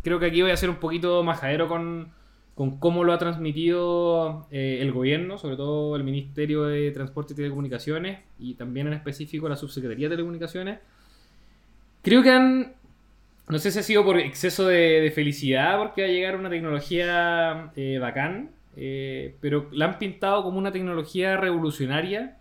Creo que aquí voy a ser un poquito majadero con, con cómo lo ha transmitido eh, el gobierno, sobre todo el Ministerio de Transporte y Telecomunicaciones y también en específico la Subsecretaría de Telecomunicaciones. Creo que han, no sé si ha sido por exceso de, de felicidad porque va a llegar una tecnología eh, bacán, eh, pero la han pintado como una tecnología revolucionaria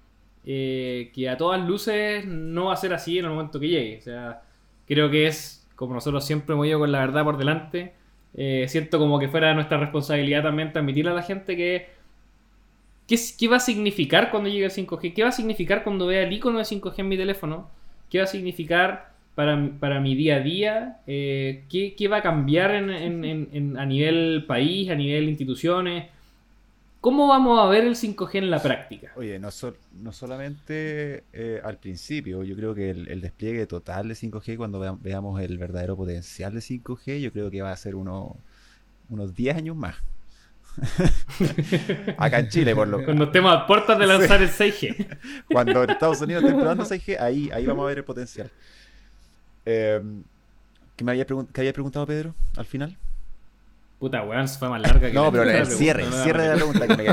eh, que a todas luces no va a ser así en el momento que llegue. O sea, creo que es, como nosotros siempre hemos ido con la verdad por delante, eh, siento como que fuera nuestra responsabilidad también transmitirle a la gente que ¿qué, qué va a significar cuando llegue el 5G, qué va a significar cuando vea el icono de 5G en mi teléfono, qué va a significar para, para mi día a día, Eh, ¿qué, qué va a cambiar en- en- en- a nivel país, a nivel instituciones, cómo vamos a ver el 5G en la práctica. Oye, no, sol- no solamente eh, al principio, yo creo que el, el despliegue total de 5G, cuando vea- veamos el verdadero potencial de 5G, yo creo que va a ser uno- unos 10 años más. Acá en Chile, por lo Cuando estemos a puertas de lanzar el 6G. Cuando Estados Unidos estén probando 6G, ahí, ahí vamos a ver el potencial. Eh, ¿qué me había, pregun- qué había preguntado Pedro al final? Puta, weón, se fue más larga que No, la pero el cierre, el cierre de la pregunta que me.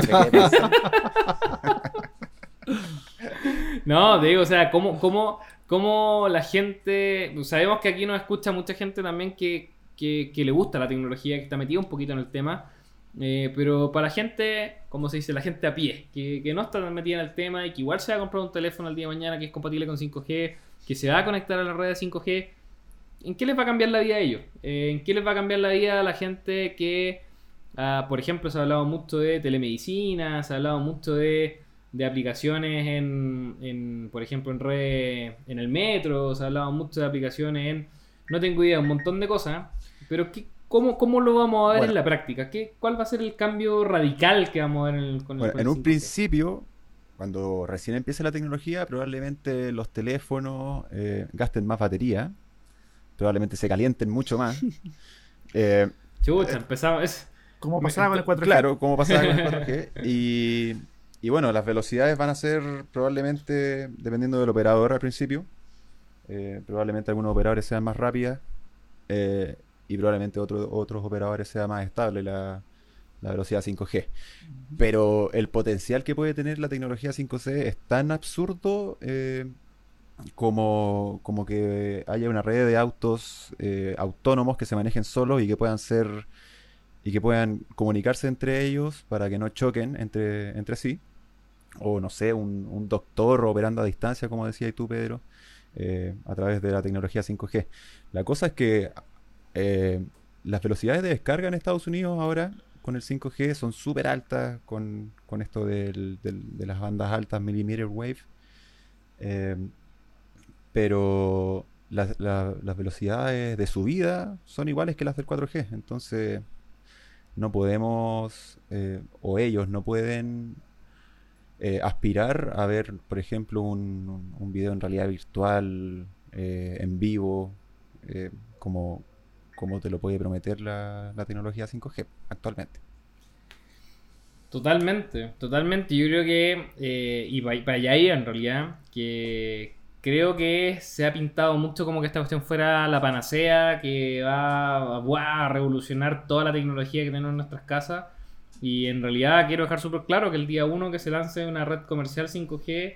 No, te digo, o sea, cómo, cómo, cómo la gente. Sabemos que aquí nos escucha mucha gente también que, que, que le gusta la tecnología, que está metida un poquito en el tema. eh, pero para la gente, como se dice, la gente a pie, que, que no está tan metida en el tema y que igual se va a comprar un teléfono el día de mañana que es compatible con 5G, que se va a conectar a la red de 5G, ¿en qué les va a cambiar la vida a ellos? Eh, ¿En qué les va a cambiar la vida a la gente que, ah, por ejemplo, se ha hablado mucho de telemedicina, se ha hablado mucho de de aplicaciones en, en, por ejemplo, en red, en el metro, se ha hablado mucho de aplicaciones en, no tengo idea, un montón de cosas, pero ¿qué, cómo, ¿cómo lo vamos a ver Bueno. en la práctica? ¿Qué, ¿Cuál va a ser el cambio radical que vamos a ver en el, con el, Bueno, con en el un 5G? principio, cuando recién empiece la tecnología, probablemente los teléfonos eh, gasten más batería, probablemente se calienten mucho más. Eh, Chucha, empezamos, es, Como pasaba con el 4G. Claro, como pasaba con el 4G. Y, y bueno, las velocidades van a ser probablemente, dependiendo del operador al principio, eh, probablemente algunos operadores sean más rápidas eh, y probablemente otro- otros operadores sea más estable la, la velocidad 5G. Pero el potencial que puede tener la tecnología 5C es tan absurdo eh, como, como que haya una red de autos eh, autónomos que se manejen solos y que puedan ser y que puedan comunicarse entre ellos para que no choquen entre, entre sí. O no sé, un, un doctor operando a distancia, como decías tú, Pedro, eh, a través de la tecnología 5G. La cosa es que eh, las velocidades de descarga en Estados Unidos ahora con el 5G son súper altas con, con esto del- de las bandas altas millimeter wave. Pero las, la- las velocidades de subida son iguales que las del 4G. Entonces no podemos, eh, o ellos no pueden eh, aspirar a ver, por ejemplo, un, un video en realidad virtual, eh, en vivo, como, como te lo puede prometer la, la tecnología 5G actualmente. Totalmente, totalmente. Yo creo que, eh, y para allá iba en realidad, que creo que se ha pintado mucho como que esta cuestión fuera la panacea, que va a, revolucionar toda la tecnología que tenemos en nuestras casas. Y en realidad quiero dejar súper claro que el día uno que se lance una red comercial 5G,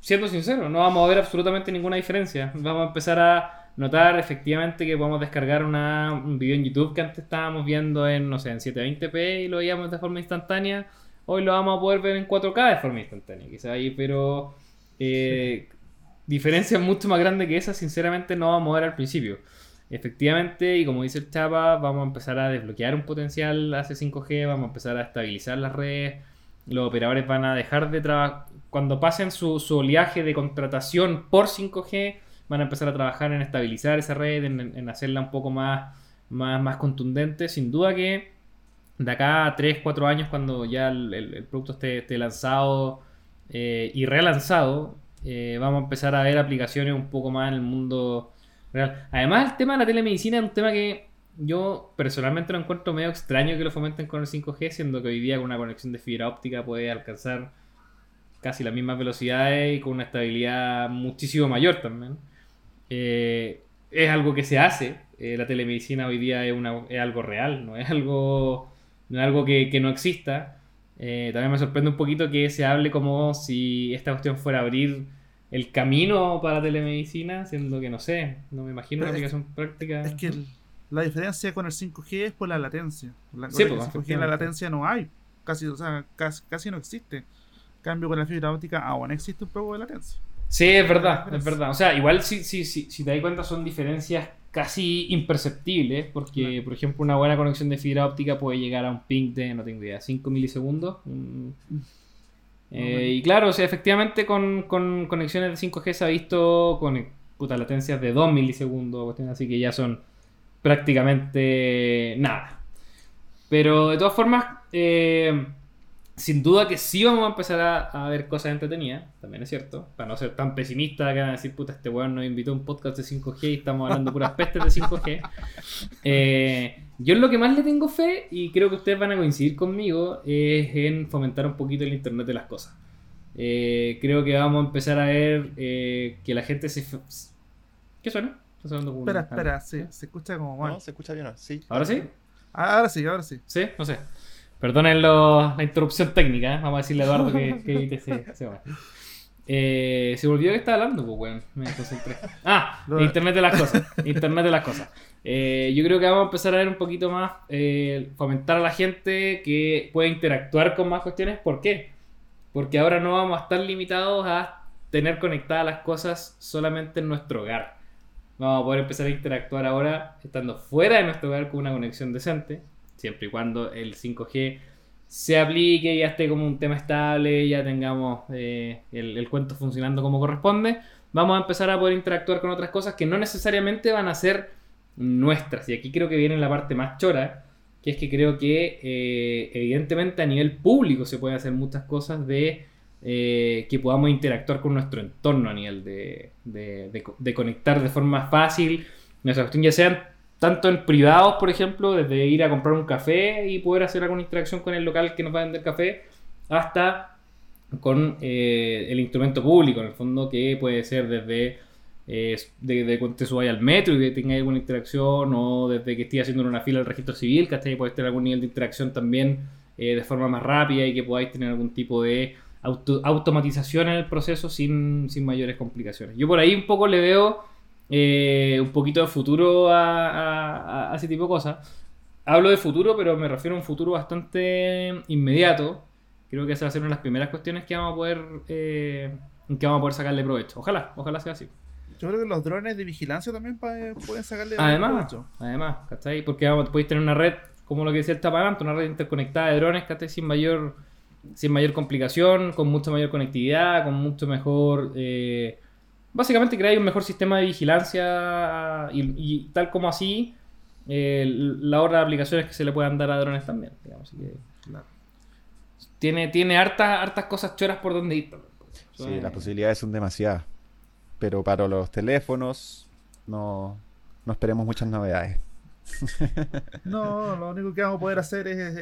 siendo sincero, no vamos a ver absolutamente ninguna diferencia. Vamos a empezar a notar efectivamente que podemos descargar un video en YouTube que antes estábamos viendo en, no sé, en 720p y lo veíamos de forma instantánea. Hoy lo vamos a poder ver en 4K de forma instantánea, quizá ahí, pero eh, diferencias mucho más grandes que esas, sinceramente, no vamos a ver al principio. Efectivamente, y como dice el Chapa, vamos a empezar a desbloquear un potencial hacia 5G, vamos a empezar a estabilizar las redes, los operadores van a dejar de trabajar, cuando pasen su, su oleaje de contratación por 5G, van a empezar a trabajar en estabilizar esa red, en, hacerla un poco más, más, más contundente. Sin duda que de acá a 3, 4 años, cuando ya el producto esté, esté lanzado eh, y relanzado, eh, vamos a empezar a ver aplicaciones un poco más en el mundo real. Además, el tema de la telemedicina es un tema que yo personalmente lo encuentro medio extraño que lo fomenten con el 5G, siendo que hoy día con una conexión de fibra óptica puede alcanzar casi las mismas velocidades y con una estabilidad muchísimo mayor también. Eh, es algo que se hace. eh, la telemedicina hoy día es, una- es algo real, no es algo, no es algo que, no exista. También me sorprende un poquito que se hable como si esta cuestión fuera a abrir el camino para la telemedicina, siendo que no sé, no me imagino una Pero es- aplicación práctica. Es que el- la diferencia con el 5G es por la latencia. La, Sí, con el pues, 5G la efectivamente. latencia no hay. Casi, o sea, casi, casi no existe. En cambio con la fibra óptica aún existe un poco de latencia. Sí, es verdad, es verdad. O sea, igual si, si, si, si te das cuenta son diferencias casi imperceptibles, porque Claro. por ejemplo una buena conexión de fibra óptica puede llegar a un ping de, no tengo idea, 5 milisegundos. Mm. Eh, bueno. y claro, o sea, efectivamente con, con conexiones de 5G se ha visto con puta, latencias de 2 milisegundos, cuestiones así que ya son prácticamente nada. Pero de todas formas, eh, sin duda que sí vamos a empezar a, a ver cosas entretenidas, también es cierto, para no ser tan pesimista que van a decir, puta, este weón nos invitó a un podcast de 5G y estamos hablando puras pestes de 5G. Eh, yo en lo que más le tengo fe, y creo que ustedes van a coincidir conmigo, es en fomentar un poquito el Internet de las cosas. Eh, creo que vamos a empezar a ver eh, que la gente se... ¿Qué suena? ¿Está sonando como un- Espera, espera, sí, se escucha como mal. ¿No? ¿Se escucha bien? Sí. ¿Ahora sí? Ahora sí, ahora sí. ¿Sí? No sé. Perdonen lo- la interrupción técnica, ¿eh? vamos a decirle a Eduardo que, que edite ese. Eh, se volvió que estaba hablando, pues, weón. Me concentré. Ah, Internet de las cosas. Internet de las cosas. Eh, yo creo que vamos a empezar a ver un poquito más, eh, fomentar a la gente que pueda interactuar con más cuestiones. ¿Por qué? Porque ahora no vamos a estar limitados a tener conectadas las cosas solamente en nuestro hogar. Vamos a poder empezar a interactuar ahora estando fuera de nuestro hogar con una conexión decente, siempre y cuando el 5G se aplique, ya esté como un tema estable, ya tengamos eh, el, el cuento funcionando como corresponde, vamos a empezar a poder interactuar con otras cosas que no necesariamente van a ser nuestras. Y aquí creo que viene la parte más chora, que es que creo que eh, evidentemente a nivel público se pueden hacer muchas cosas de eh, que podamos interactuar con nuestro entorno a nivel de, de- de de conectar de forma fácil nuestra cuestión, ya sean tanto en privados, por ejemplo, desde ir a comprar un café y poder hacer alguna interacción con el local que nos va a vender café, hasta con eh, el instrumento público, en el fondo, que puede ser desde eh, cuando te subáis al metro y que tengáis alguna interacción, o desde que estés haciendo una fila al registro civil, que hasta puedes tener algún nivel de interacción también eh, de forma más rápida y que podáis tener algún tipo de auto- automatización en el proceso sin, sin mayores complicaciones. Yo por ahí un poco le veo eh, un poquito de futuro a, a- a ese tipo de cosas. Hablo de futuro, pero me refiero a un futuro bastante inmediato. Creo que esa va a ser una de las primeras cuestiones que vamos a poder, eh, que vamos a poder sacarle provecho. Ojalá, ojalá sea así. Yo creo que los drones de vigilancia también pa- pueden sacarle Además, provecho. además, ¿cachai? Porque vamos, podéis tener una red, como lo que decía el tapagante, una red interconectada de drones, ¿cachai? Sin mayor, sin mayor complicación, con mucha mayor conectividad, con mucho mejor... eh, básicamente creáis un mejor sistema de vigilancia y, y tal como así, eh, la hora de aplicaciones que se le puedan dar a drones también, digamos. así que Claro. tiene, tiene hartas, hartas cosas choras por donde ir. también. Sí, las posibilidades son demasiadas. Pero para los teléfonos no, no esperemos muchas novedades. No, lo único que vamos a poder hacer es, es-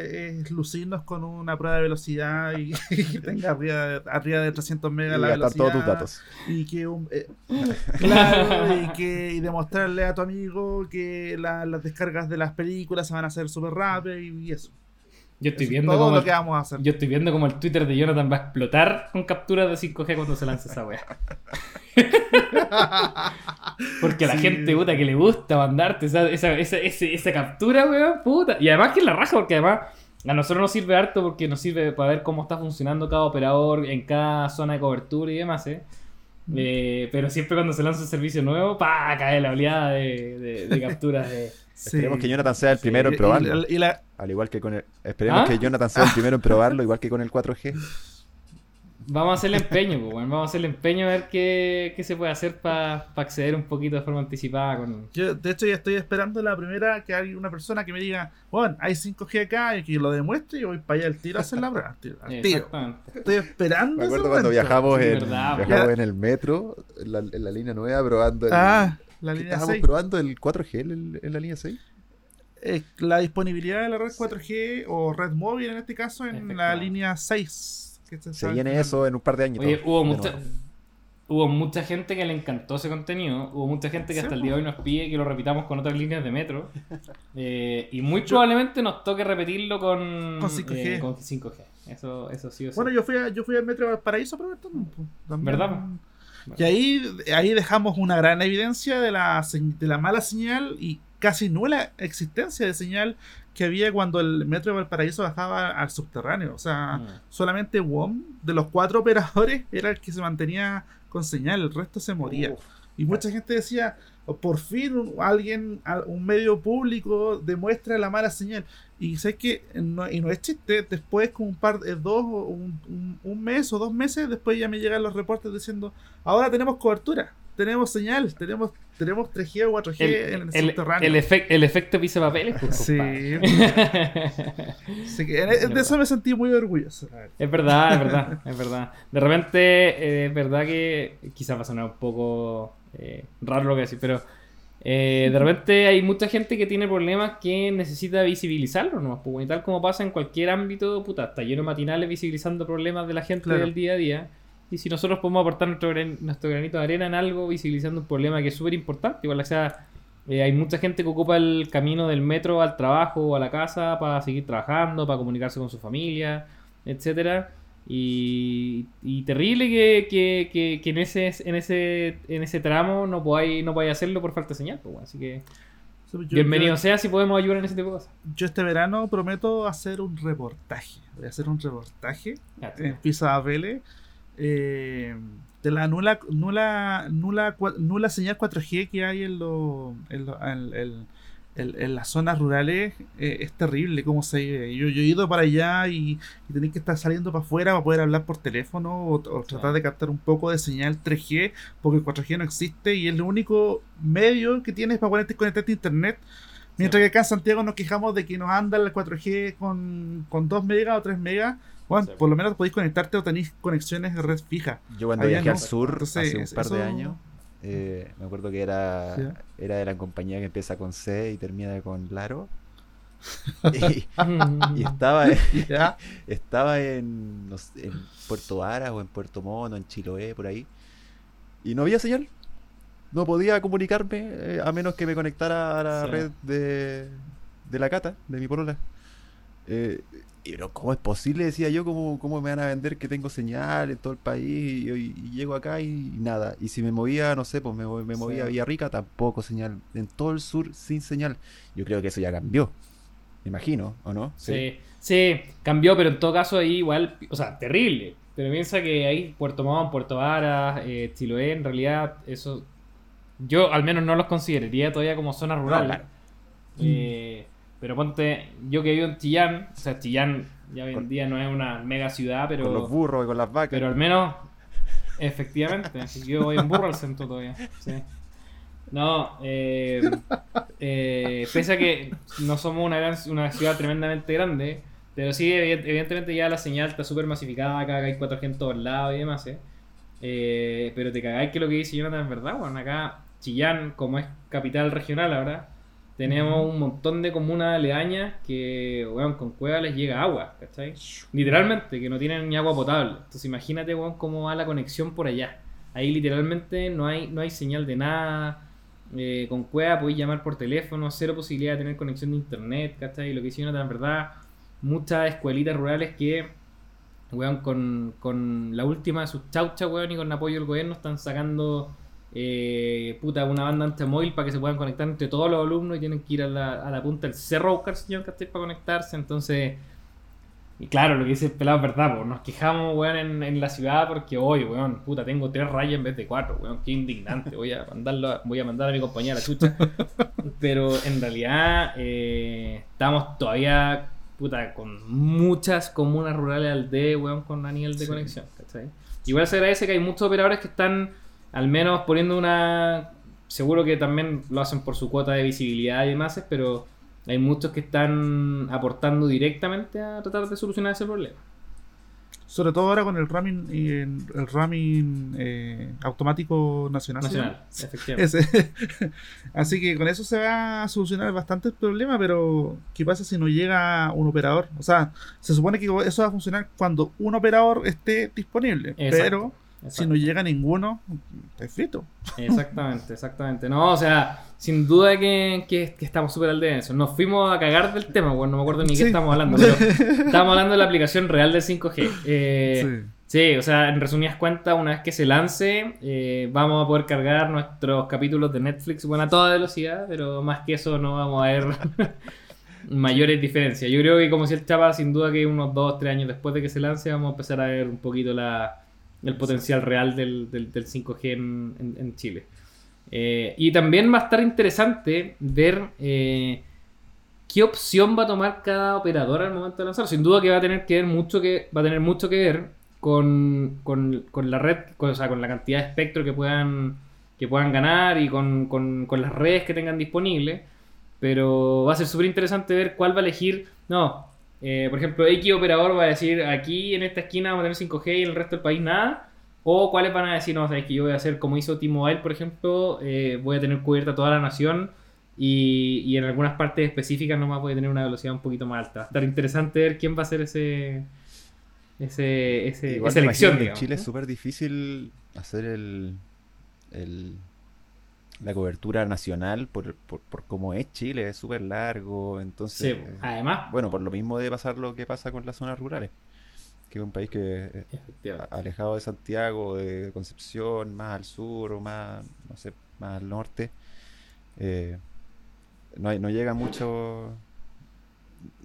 es lucirnos con una prueba de velocidad y, que tenga arriba de, arriba de 300 Y megas la velocidad. todos tus datos. Y que un- eh, claro, y que y demostrarle a tu amigo que la- las descargas de las películas se van a hacer súper rápido y, y eso. Yo estoy es viendo todo cómo lo el- que vamos a hacer. Yo estoy viendo como el Twitter de Jonathan va a explotar con capturas de 5G cuando se lance esa wea. Porque a la Sí. gente puta que le gusta mandarte esa, esa, esa, esa captura, weón, puta. Y además que es la raja, porque además a nosotros nos sirve harto porque nos sirve para ver cómo está funcionando cada operador en cada zona de cobertura y demás, ¿eh? Eh, pero siempre cuando se lanza un servicio nuevo, pa, cae la oleada de, de- de capturas de... Sí. Esperemos que Jonathan sea el primero en probarlo. y la- Al igual que con el. Esperemos ¿Ah? que Jonathan sea el primero en probarlo, igual que con el 4G. Vamos a hacer el empeño, pues, weón. Vamos a hacer el empeño a ver qué, qué se puede hacer para acceder un poquito de forma anticipada con... yo, de hecho, ya estoy esperando la primera que hay una persona que me diga, bueno, hay 5G acá y que lo demuestre y yo voy para allá al tiro a hacer la prueba. al tiro. Estoy esperando. Me ese acuerdo cuando viajamos, Sí, en, verdad, viajamos en el metro, en la, en la línea nueva, probando el. Ah, la ¿qué línea estábamos 6. probando el 4G en, en la línea 6? Eh, la disponibilidad de la red 4G o red móvil en este caso en la línea 6. que se Se viene eso en un par de años. Oye, hubo de mucha, hubo mucha gente que le encantó ese contenido. Hubo mucha gente que Sí, hasta el día de hoy nos pide que lo repitamos con otras líneas de metro. Eh, y muy probablemente nos toque repetirlo con, Con 5G. eh, con 5G. Eso, eso sí o sí. Bueno, yo fui, a, yo fui al Metro Valparaíso probar también, también. ¿Verdad, Y ahí, ahí dejamos una gran evidencia de la, de la mala señal y casi nula existencia de señal que había cuando el Metro de Valparaíso bajaba al subterráneo. O sea, Mm. solamente WOM de los cuatro operadores era el que se mantenía con señal, el resto se moría. Uf. Y mucha gente decía, "Oh, por fin alguien, al- un medio público demuestra la mala señal. Y sé que no, y no es chiste, después con un par de dos un- un mes o dos meses, después ya me llegan los reportes diciendo, ahora tenemos cobertura, tenemos señal, tenemos, tenemos 3G o 4G el, en el, el- subterráneo. el efec- el efecto pisapapeles, pues, Sí. Así que en- de eso me sentí muy orgulloso. Es verdad, es verdad, es verdad. De repente, eh, es verdad que quizás va a sonar un poco eh, raro lo que decir, pero eh, de repente hay mucha gente que tiene problemas que necesita visibilizarlo, ¿no? Pues, y tal como pasa en cualquier ámbito, puta, está lleno de matinales visibilizando problemas de la gente Claro. del día a día. Y si nosotros podemos aportar nuestro, gran- nuestro granito de arena en algo, visibilizando un problema que es súper importante, igual o sea, eh, hay mucha gente que ocupa el camino del metro al trabajo o a la casa para seguir trabajando, para comunicarse con su familia, etcétera. Y, y terrible que, que, que, que en ese en ese en ese tramo no podáis no podáis hacerlo por falta de señal. pues. Así que Yo- bienvenido yo- sea si podemos ayudar en ese tipo de cosas. Yo este verano prometo hacer un reportaje. Voy a hacer un reportaje en Pisa Vélez eh, de la nula nula nula nula señal 4G que hay en lo, en lo- en- en- las zonas rurales eh, es terrible cómo se vive. Yo, yo he ido para allá y, y tenéis que estar saliendo para afuera para poder hablar por teléfono o, o tratar de captar un poco de señal 3G, porque el 4G no existe y es el único medio que tienes para poder conectarte a internet. Mientras que acá en Santiago nos quejamos de que nos anda el 4G con, con 2 megas o 3 megas. Bueno, Sí. por lo menos podéis conectarte o tenéis conexiones de red fija. Yo cuando Allá viajé no. al sur Entonces, hace un par de años, eh, me acuerdo que era, era de la compañía que empieza con C y termina con Laro. y, y estaba, estaba en, no sé, en Puerto Varas o en Puerto Mono, en Chiloé, por ahí. Y no había señal. No podía comunicarme eh, a menos que me conectara a la Sí. red de, de la cata, de mi polola. Eh, pero ¿cómo es posible? Decía yo, ¿cómo, ¿cómo me van a vender que tengo señal en todo el país? Y, y- y llego acá y, nada. Y si me movía, no sé, pues me, me movía a Sí. Villarrica, tampoco señal. En todo el sur, sin señal. Yo creo que eso ya cambió. Me imagino, ¿o no? Sí, sí, cambió, pero en todo caso ahí igual, o sea, terrible. Pero piensa que ahí Puerto Montt, Puerto Varas, eh, Chiloé, en realidad, eso yo al menos no los consideraría todavía como zona rural. claro. Eh, pero ponte, yo que vivo en Chillán, o sea, Chillán ya hoy en día no es una mega ciudad, pero, Con los burros y con las vacas. pero al menos, efectivamente, yo voy en burro al centro todavía. sí. No, eh, eh, pese a que no somos una, gran, una ciudad tremendamente grande, pero sí, evi- evidentemente ya la señal está súper masificada, acá hay 4G en todos lados y demás, ¿eh? Eh, pero te cagáis que lo que dice Jonathan es verdad, bueno, acá Chillán, como es capital regional ahora, tenemos un montón de comunas aledañas que, weón, con cuevas les llega agua, ¿cachai? Literalmente, que no tienen ni agua potable. Entonces imagínate, weón, cómo va la conexión por allá. Ahí literalmente no hay, no hay señal de nada. Eh, con cueva podéis llamar por teléfono, cero posibilidad de tener conexión de internet, ¿cachai? Lo que hicieron en verdad, muchas escuelitas rurales que, weón, con, con la última de sus chauchas, weón, y con apoyo del gobierno están sacando, eh, puta, una banda antemóvil para que se puedan conectar entre todos los alumnos y tienen que ir a la, a la punta del cerro a buscar señal, ¿cachai? Para conectarse, entonces... Y claro, lo que dice el pelado es verdad, pues nos quejamos, weón, en, en la ciudad porque hoy, weón, puta, tengo tres rayas en vez de cuatro, weón, qué indignante, voy a mandarlo, a- voy a mandar a mi compañera chucha. Pero en realidad eh, estamos todavía, puta, con muchas comunas rurales al D, weón, con a nivel de Sí. conexión, ¿cachai? Igual se agradece que hay muchos operadores que están al menos poniendo una... Seguro que también lo hacen por su cuota de visibilidad y demás, pero hay muchos que están aportando directamente a tratar de solucionar ese problema. Sobre todo ahora con el ramming, y el, el ramming eh, automático nacional. ¿se Nacional, efectivamente. Así que con eso se va a solucionar bastante el problema, pero ¿qué pasa si no llega un operador? O sea, se supone que eso va a funcionar cuando un operador esté disponible, Exacto, pero si no llega ninguno, está frito. Exactamente, exactamente. No, o sea, sin duda que, que- que estamos súper al de eso. Nos fuimos a cagar del tema, bueno, no me acuerdo ni qué Sí. estamos hablando, pero estamos hablando de la aplicación real del 5G. Eh, sí. o sea, en resumidas cuentas, una vez que se lance, eh, vamos a poder cargar nuestros capítulos de Netflix, bueno, a toda velocidad, pero más que eso no vamos a ver mayores diferencias. Yo creo que como si el Chapa, sin duda que unos 2, 3 años después de que se lance, vamos a empezar a ver un poquito la, el potencial real del, del- del 5G en, en- en Chile. Eh, y también va a estar interesante ver eh, qué opción va a tomar cada operador al momento de lanzar. Sin duda que va a tener que ver mucho que va a tener mucho que ver con, con- con la red, con, o sea, con la cantidad de espectro que puedan que puedan ganar y con, con- con las redes que tengan disponibles. Pero va a ser súper interesante ver cuál va a elegir. No, eh, por ejemplo, X operador va a decir aquí en esta esquina vamos a tener 5G y en el resto del país nada. O cuáles van a decir, no, sabes que yo voy a hacer como hizo T-Mobile, por ejemplo, eh, voy a tener cubierta toda la nación y, y en algunas partes específicas nomás voy a tener una velocidad un poquito más alta. Estar interesante ver quién va a hacer ese, ese, esa elección. en Chile ¿no? es súper difícil hacer el, el- la cobertura nacional por, por, por cómo es Chile, es súper largo, Sí, entonces... además, Bueno, por lo mismo debe pasar lo que pasa con las zonas rurales, que es un país que eh, alejado de Santiago, de Concepción, más al sur o más, no sé, más al norte, eh, no, hay- no llega mucho,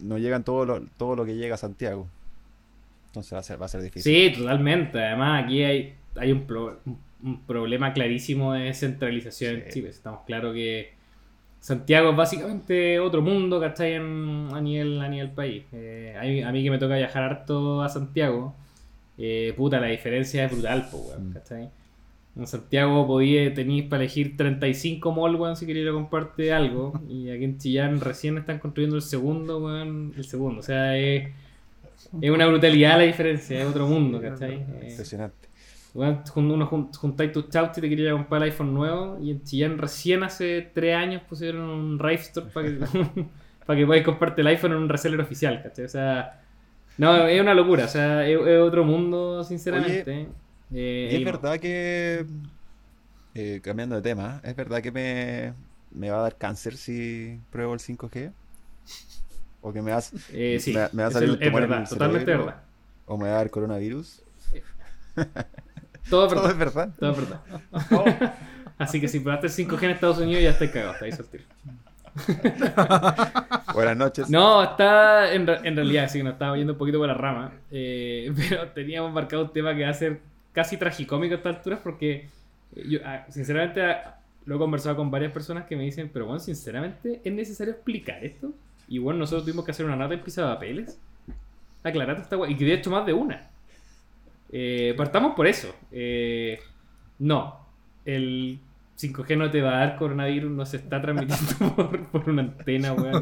no llegan todo lo, todo lo que llega a Santiago. Entonces va a ser, va a ser difícil. Sí, totalmente. Además, aquí hay, hay un, pro- un- un problema clarísimo de centralización en Sí. Chile. Estamos claros que Santiago es básicamente otro mundo, ¿cachai? En, a, nivel, a nivel país. Eh, a, mí, a mí que me toca viajar harto a Santiago, eh, puta, la diferencia es brutal, po, weón, Mm. ¿cachai? En Santiago podía, tenéis para elegir 35 mall, weón, si queréis ir a comprarte algo. Y aquí en Chillán recién están construyendo el segundo, weón, el segundo. O sea, es, es una brutalidad la diferencia, es otro mundo, ¿cachai? Eh, Impresionante. Jun- uno jun- juntáis tus chautis y te quería comprar el iPhone nuevo. Y en Chillán recién hace 3 años pusieron un Rive Store para que, para que podáis comprarte el iPhone en un reseller oficial, ¿cachai? O sea, no, es una locura, o sea, es, es otro mundo, sinceramente. Eh, es no. verdad que, eh, cambiando de tema, es verdad que me, me va a dar cáncer si pruebo el 5G. O que me va, a- Eh, sí, me, me va a es salir el- es verdad, totalmente verdad. O me va a dar coronavirus. Todo es Todo verdad. es verdad. Todo es verdad. Así que si probaste el 5G en Estados Unidos ya estáis cagados, estáis al tiro. Buenas noches. No, está en, en realidad, sí, nos estábamos yendo un poquito por la rama. eh, pero teníamos marcado un tema que va a ser casi tragicómico a estas alturas porque yo, ah, sinceramente, ah, lo he conversado con varias personas que me dicen, pero bueno, sinceramente, ¿es necesario explicar esto? Y bueno, nosotros tuvimos que hacer una nota en papeles Aclarate esta Y que de hecho más de una. Eh, partamos por eso. Eh, no, el 5G no te va a dar coronavirus, no se está transmitiendo por, una antena, weón.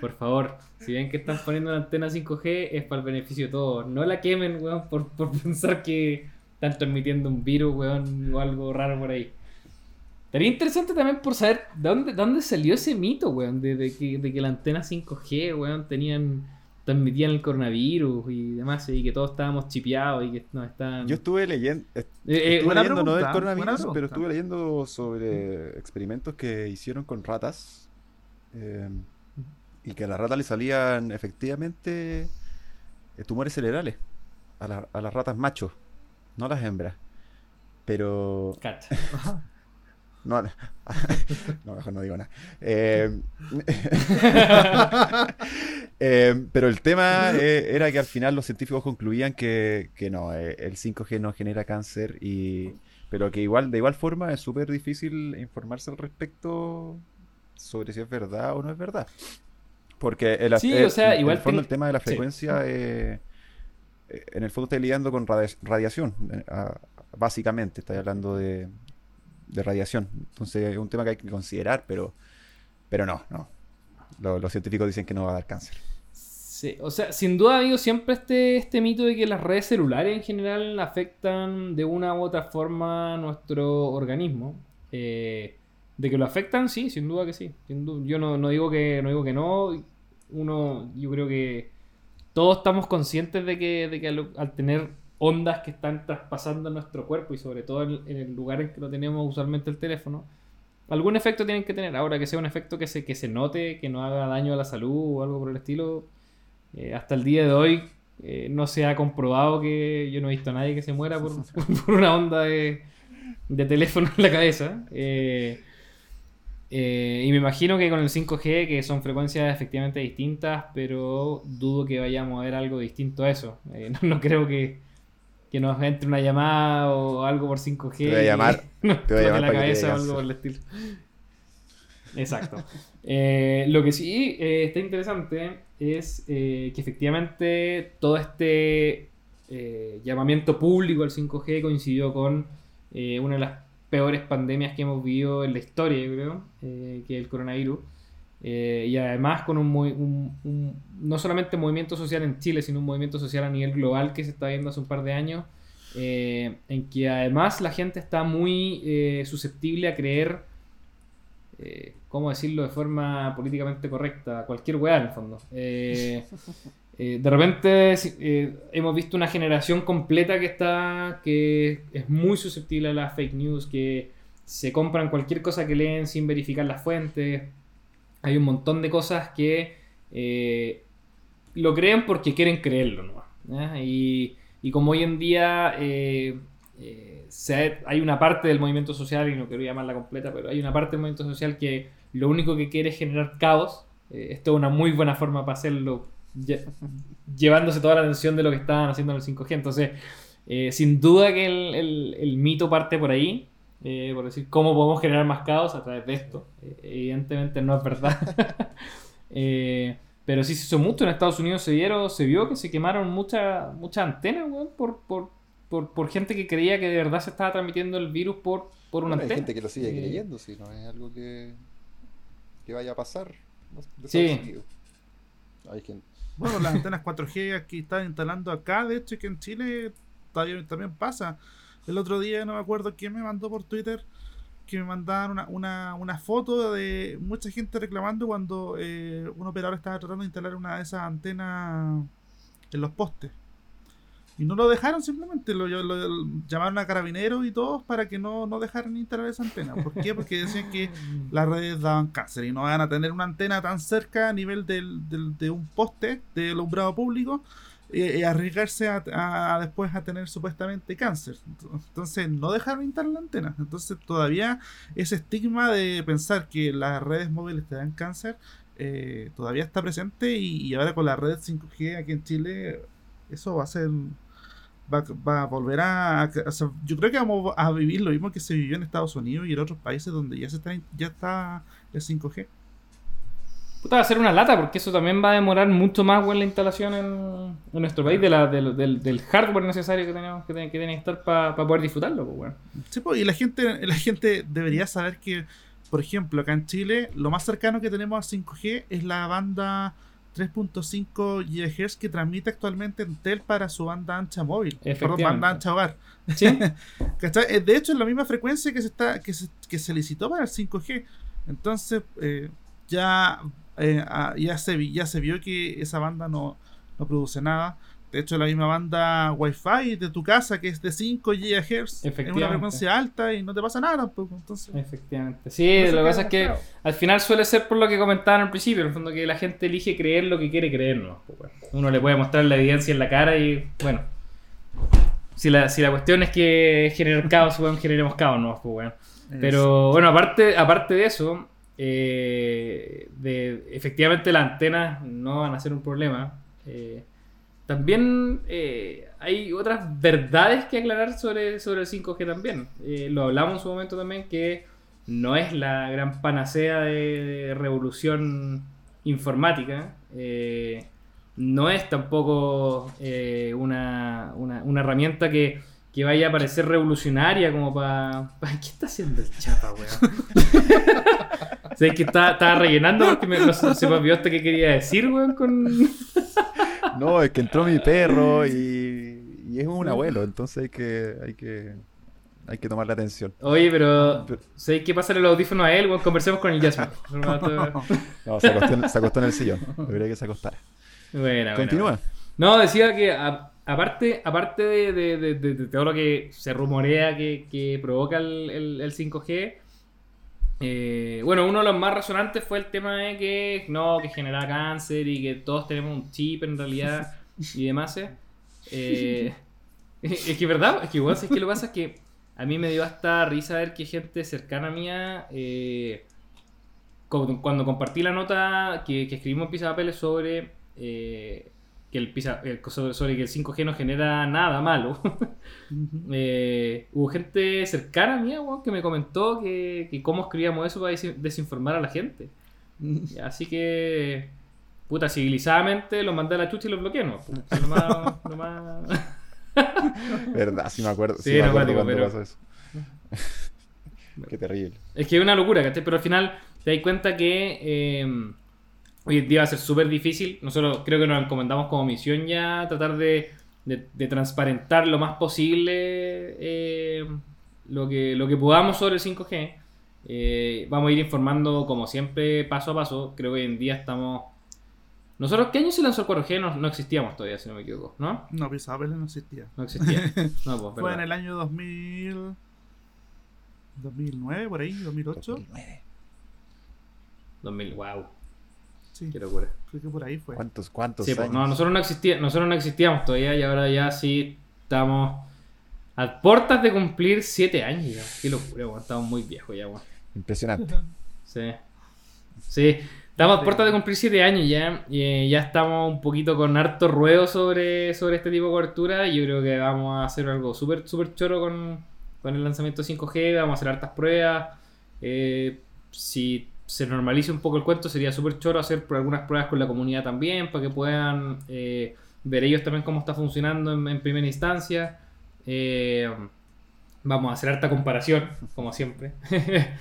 Por favor, si ven que están poniendo una antena 5G es para el beneficio de todos. No la quemen, weón, por, por pensar que están transmitiendo un virus, weón, o algo raro por ahí. Sería interesante también por saber de dónde, dónde salió ese mito, weón, de, de que, de que la antena 5G, weón, tenían transmitían el coronavirus y demás, y que todos estábamos chipeados y que nos estaban... Yo estuve leyendo, Eh, eh, estuve no del coronavirus, pero estuve leyendo sobre experimentos que hicieron con ratas. eh, y que a las ratas le salían efectivamente eh, tumores cerebrales. A, la- a las ratas machos, no a las hembras. Pero. Cacha. No, no, mejor no digo nada. Eh, eh, pero el tema eh, era que al final los científicos concluían que, que no, el 5G no genera cáncer, y, pero que igual, de igual forma es súper difícil informarse al respecto sobre si es verdad o no es verdad. Porque el, Sí, el- o sea, en igual el fondo el tema de la frecuencia, en el fondo está lidiando con radia- radiación, básicamente, está hablando de, de radiación. Entonces es un tema que hay que considerar, pero, pero no, no. Lo- los científicos dicen que no va a dar cáncer. Sí, o sea, sin duda ha habido siempre este, este mito de que las redes celulares en general afectan de una u otra forma nuestro organismo. Eh, de que lo afectan, sí, sin duda que sí. Yo no, no digo que no digo que no. Uno, yo creo que todos estamos conscientes de que, de que al tener ondas que están traspasando nuestro cuerpo y sobre todo en, en el lugar en que lo tenemos usualmente el teléfono, algún efecto tienen que tener. Ahora que sea un efecto que se, que se note, que no haga daño a la salud o algo por el estilo, eh, hasta el día de hoy eh, no se ha comprobado que yo no he visto a nadie que se muera por, por una onda de, de teléfono en la cabeza. Eh, eh, y me imagino que con el 5G, que son frecuencias efectivamente distintas, pero dudo que vayamos a ver algo distinto a eso. No, no creo que, que nos entre una llamada o algo por 5G. Te voy a llamar- te voy a llamar la para que te cabeza o algo por el estilo. Exacto. Eh, lo que sí eh, está interesante es eh, que efectivamente todo este llamamiento público al 5G coincidió con eh, una de las peores pandemias que hemos vivido en la historia, yo creo, que es el coronavirus. Eh, y además con un, no solamente movimiento social en Chile, sino un movimiento social a nivel global que se está viendo hace un par de años, eh, en que además la gente está muy eh, susceptible a creer, ¿cómo decirlo de forma políticamente correcta? Cualquier weá en el fondo. De repente hemos visto una generación completa que está que es muy susceptible a las fake news, que se compran cualquier cosa que leen sin verificar las fuentes. Hay un montón de cosas que eh, lo creen porque quieren creerlo, ¿no? Y, y como hoy en día eh, eh, hay una parte del movimiento social, y no quiero llamarla completa, pero hay una parte del movimiento social que lo único que quiere es generar caos. Esto es una muy buena forma para hacerlo, lle- llevándose toda la atención de lo que estaban haciendo en el 5G. Entonces, sin duda que el- el mito parte por ahí. Eh, por decir cómo podemos generar más caos a través de esto. Eh, evidentemente no es verdad. Eh, pero sí se hizo mucho. En Estados Unidos se, vieron, se vio que se quemaron muchas muchas antenas, weón, por, por, por, por gente que creía que de verdad se estaba transmitiendo el virus por, por una Bueno, hay antena. gente que lo sigue Eh, creyendo, si no es algo que, que vaya a pasar. de Sí. Hay gente. Bueno, las antenas 4G que están instalando acá, de hecho, que en Chile todavía también pasa. El otro día no me acuerdo quién me mandó por Twitter que me mandaban una, una, una foto de mucha gente reclamando cuando eh, un operador estaba tratando de instalar una de esas antenas en los postes. Y no lo dejaron simplemente, lo, lo- lo- llamaron a carabineros y todos para que no, no dejaran instalar esa antena. ¿Por qué? Porque decían que las redes daban cáncer y no van a tener una antena tan cerca a nivel del, del- de un poste de alumbrado público y arriesgarse a, a- a después a tener supuestamente cáncer. Entonces no dejaron instalar la antena. Entonces todavía ese estigma de pensar que las redes móviles te dan cáncer eh, todavía está presente y, ahora con la red 5G aquí en Chile eso va a ser... Va, va a volver a, yo creo que vamos a vivir lo mismo que se vivió en Estados Unidos y en otros países donde ya se está ya está el 5G. Puta, va a ser una lata porque eso también va a demorar mucho más weón, la instalación en, en nuestro país de la, del, del- del hardware necesario que tenemos que, tiene- que tiene que estar para poder disfrutarlo. Pues, weón. Sí, po, y la gente, la gente debería saber que, por ejemplo, acá en Chile, lo más cercano que tenemos al 5G es la banda 3.5 GHz que transmite actualmente Entel para su banda ancha móvil. Perdón, banda ancha hogar. ¿Sí? Eh, De hecho, es la misma frecuencia que se está que se, que se licitó para el 5G. Entonces, eh, ya, eh, ah, ya, se, vi- ya se vio que esa banda no, no produce nada. De hecho, la misma banda Wi-Fi de tu casa, que es de 5 GHz, es una frecuencia alta y no te pasa nada tampoco. Entonces, Efectivamente. Sí, lo que pasa es que al final suele ser por lo que comentaban al principio, en el fondo que la gente elige creer lo que quiere creer, ¿no? Pues, bueno, uno le puede mostrar la evidencia en la cara y bueno. Si la, si la cuestión es que generar caos, bueno, generemos caos, ¿no? Pues, bueno. Pero bueno, aparte, aparte de eso, eh, de, efectivamente las antenas no van a ser un problema. Eh, también eh, hay otras verdades que aclarar sobre, sobre el 5G también. Lo hablamos en su momento también que no es la gran panacea de, revolución informática. no es tampoco una- una herramienta que, que vaya a parecer revolucionaria como para... ¿Qué está haciendo el chapa, weón? Sé que estaba, estaba rellenando porque me, no se me olvidó hasta qué quería decir, weón, con... No, es que entró mi perro y, y es un abuelo, entonces hay que, hay que, hay que tomarle atención. Oye, pero... ¿Sabes qué pasa el audífono a él? Weón, conversemos con el Jasmine. No, se acostó, en, se acostó en el sillón. Debería que se acostara. Bueno, bueno, Continúa. bueno. No, decía que a- aparte, aparte de, de- de- de- de todo lo que se rumorea que, que provoca el, el- el 5G, eh, bueno, uno de los más resonantes fue el tema de que no, que genera cáncer y que todos tenemos un chip en realidad y demás. eh. Eh, es que verdad, es que igual, es que lo que pasa es que a mí me dio hasta risa ver que gente cercana mía, eh, cu- cuando compartí la nota que, que escribimos en Pizza Papeles sobre eh, que el, pizza- el- sobre, que el 5G no genera nada malo, eh, hubo gente cercana mía weón, que me comentó que, que cómo escribíamos eso para des- desinformar a la gente. Así que, puta, civilizadamente los mandé a la chucha y los bloqueé, ¿no? Lo más- lo más- Verdad, sí me acuerdo. Sí, Sí, me no, acuerdo cuando pero- pasó eso. Qué terrible. Es que es una locura, ¿cachai? Pero al final te das cuenta que eh, hoy en día va a ser súper difícil. Nosotros creo que nos encomendamos como misión ya tratar de, de- de transparentar lo más posible eh, lo, que, lo que podamos sobre el 5G. Eh, vamos a ir informando como siempre paso a paso. Creo que hoy en día estamos... Nosotros, ¿qué año se lanzó el 4G? No, no existíamos todavía, si no me equivoco, ¿no? No, Pizza Papeles no existía. No existía. No, pues, Fue en el año 2000. 2009, por ahí, 2008. 2009. 2000, wow, Sí, qué locura. creo que por ahí fue. ¿Cuántos, cuántos Sí, pues, años? no, nosotros no, existía, nosotros no existíamos todavía y ahora ya sí estamos a puertas de cumplir 7 años ya. Qué locura, weón. Estamos muy viejos ya, weón. Impresionante. Sí. Sí. Estamos a puertas de cumplir 7 años ya. Y eh, ya estamos un poquito con harto ruedo sobre, sobre este tipo de cobertura. Y yo creo que vamos a hacer algo súper, súper choro con, con el lanzamiento 5G, vamos a hacer hartas pruebas. Eh, si se normalice un poco el cuento, sería súper choro hacer por algunas pruebas con la comunidad también, para que puedan eh, ver ellos también cómo está funcionando en, en primera instancia. Eh, vamos a hacer harta comparación, como siempre.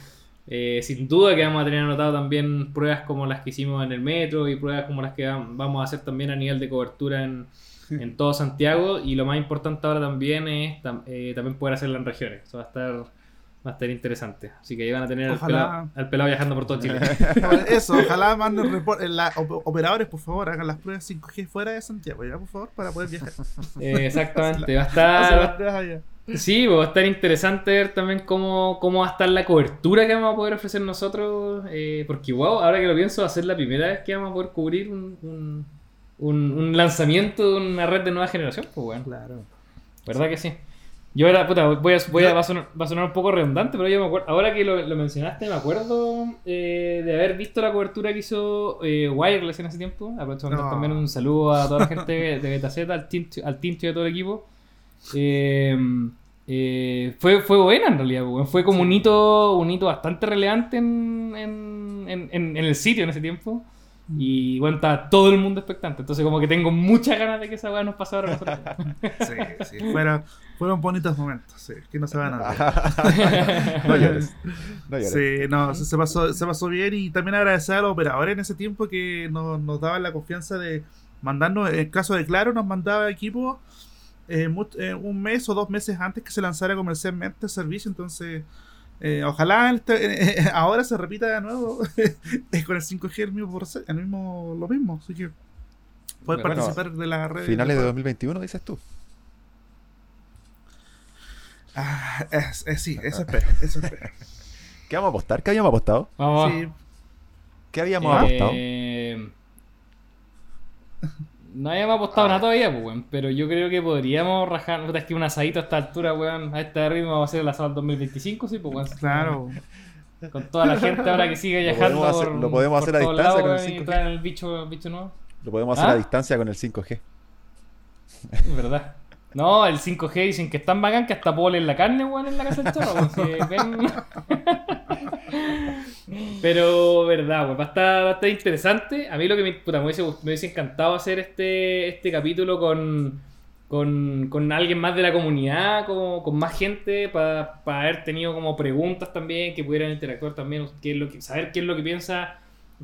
Eh, sin duda que vamos a tener anotado también pruebas como las que hicimos en el metro y pruebas como las que vam- vamos a hacer también a nivel de cobertura en, en todo Santiago. Y lo más importante ahora también es tam- eh, también poder hacerlo en regiones. Eso va a estar, va a estar interesante. Así que ahí van a tener al Ojalá. pelado, al pelado viajando por todo Chile. Eso, ojalá manden report- eh, la- operadores, por favor, hagan las pruebas 5G fuera de Santiago, ya, por favor, para poder viajar. Eh, exactamente. Va a estar. Sí, pues va a estar interesante ver también cómo, cómo va a estar la cobertura que vamos a poder ofrecer nosotros. eh, porque, wow, ahora que lo pienso, va a ser la primera vez que vamos a poder cubrir un, un, un- un lanzamiento de una red de nueva generación. Pues, bueno, Claro. ¿verdad que sí? Yo ahora, puta, voy a, voy a, va, a sonar, va a sonar un poco redundante, pero yo me acuerdo, ahora que lo, lo mencionaste, me acuerdo eh, de haber visto la cobertura que hizo eh, Wireless en ese tiempo. Aprovecho No. también un saludo a toda la gente de Betaceta, al team, al team y a todo el equipo. Eh, eh, fue, fue buena en realidad, fue como un hito, un hito bastante relevante en, en, en- en- en el sitio en ese tiempo. Y bueno, estaba todo el mundo expectante. Entonces, como que tengo muchas ganas de que esa weá nos pasara a nosotros. Sí, sí, fueron, fueron bonitos momentos, sí, que no se van a no llores. No llores. Sí, no, se, se pasó, se pasó bien y también agradecer a los operadores en ese tiempo que nos, nos daban la confianza de mandarnos, en el caso de Claro, nos mandaba equipo eh, eh, un mes o dos meses antes que se lanzara comercialmente el servicio, entonces eh, ojalá este- eh, ahora se repita de nuevo con el 5G el mismo, el mismo lo mismo, así que puedes Bueno, participar de la red. Finales de 2021, dices tú. Ah, es- es- sí, eso espero, eso espero. ¿Qué vamos a apostar? ¿Qué habíamos apostado? Vamos. Sí, ¿Qué habíamos apostado? Eh, no habíamos apostado nada todavía, pues, weón. Pero yo creo que podríamos rajar. puta, Es que un asadito a esta altura, weón. A este ritmo vamos a hacer el asado 2025, sí, pues, weón. claro. Con toda la gente ahora que sigue Lo viajando. podemos hacer- por- lo podemos hacer a distancia lados, con el weón, y 5G. traen el bicho, el bicho nuevo. Lo podemos hacer ¿Ah? a distancia con el 5G. Es verdad. No, el 5G dicen que es tan bacán que hasta puedo leer la carne, weón, en la casa del chorro, Pero, verdad, weón, va a estar, va a estar interesante. A mí lo que me, puta, me, hubiese, me hubiese encantado hacer este, este capítulo con, con, con alguien más de la comunidad, como, con más gente, para haber tenido como preguntas también, que pudieran interactuar también, qué es lo que, saber qué es lo que piensa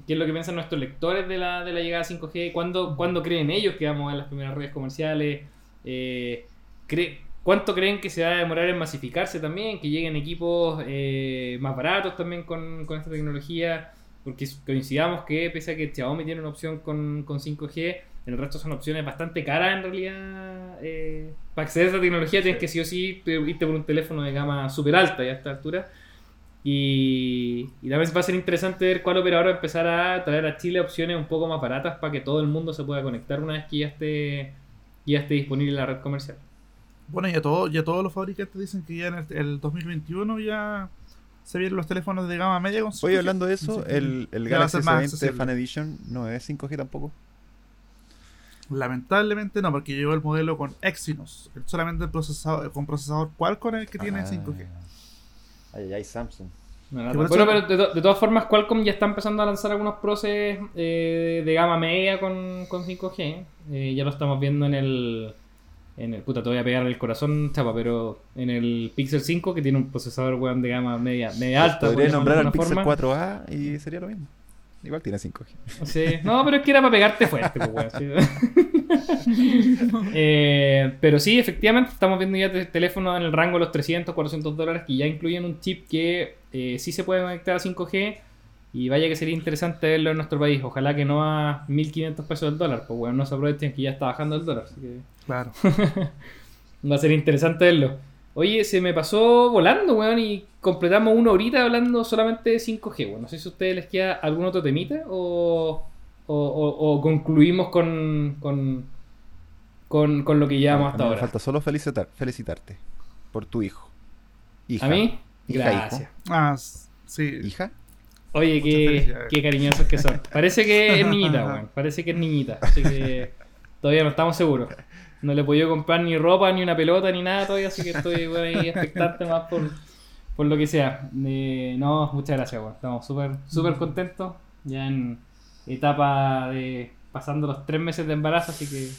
qué es lo que piensan nuestros lectores de la, de la llegada a 5G, ¿Cuándo, cuándo creen ellos que vamos a ver las primeras redes comerciales, Eh, cre- cuánto creen que se va a demorar en masificarse también, que lleguen equipos eh, más baratos también con, con esta tecnología, porque coincidamos que pese a que Xiaomi tiene una opción con, con 5G, el resto son opciones bastante caras en realidad. eh, para acceder a esta tecnología tienes que sí o sí irte por un teléfono de gama súper alta ya a esta altura. Y, y también va a ser interesante ver cuál operador va a empezar a traer a Chile opciones un poco más baratas para que todo el mundo se pueda conectar una vez que ya esté, ya esté disponible la red comercial. Bueno, ya, todo, ya todos los fabricantes dicen que ya en el, el 2021 ya se vienen los teléfonos de gama media con Oye, 5G. hablando de eso, el, el Galaxy ser más S20 accesible. Fan Edition no es 5G tampoco. Lamentablemente no, porque llegó el modelo con Exynos. Solamente el procesador, con procesador Qualcomm es el que tiene Ah. 5G. Ay, ay, ay, Samsung. Bueno, pero de, to- de todas formas, Qualcomm ya está empezando a lanzar algunos proces eh, de gama media con, con 5G. Eh, ya lo estamos viendo en el. En el puta, te voy a pegar el corazón, chapa, pero en el Pixel 5 que tiene un procesador weón, de gama media, media alta. Podría nombrar al Pixel alguna 4A y sería lo mismo. Igual tiene 5G. Sí. No, pero es que era para pegarte fuerte, pues, weón, sí. Eh, pero sí, efectivamente, estamos viendo ya te- teléfonos en el rango de los 300, 400 dólares que ya incluyen un chip que eh, sí se puede conectar a 5G. Y vaya que sería interesante verlo en nuestro país. Ojalá que no a 1500 pesos el dólar, pues bueno, no se aprovechen que ya está bajando el dólar. Así que Claro. va a ser interesante verlo. Oye, se me pasó volando, weón, y completamos una horita hablando solamente de 5G, weón. No sé si a ustedes les queda algún otro temita o, o, o- o concluimos con, con, con, con lo que llevamos hasta mí me ahora. falta solo felicitar, felicitarte por tu hijo. Hija. ¿A mí? Hija, Gracias. hijo. Ah, sí. ¿Hija? Oye, qué, qué cariñosos que son. Parece que es niñita, weón. Parece que es niñita. Así que todavía no estamos seguros. No le he podido comprar ni ropa, ni una pelota, ni nada todavía, así que estoy weón, ahí expectante más por, por lo que sea. Eh, no, muchas gracias, weón. Estamos súper súper contentos. Ya en etapa de pasando los tres meses de embarazo, así que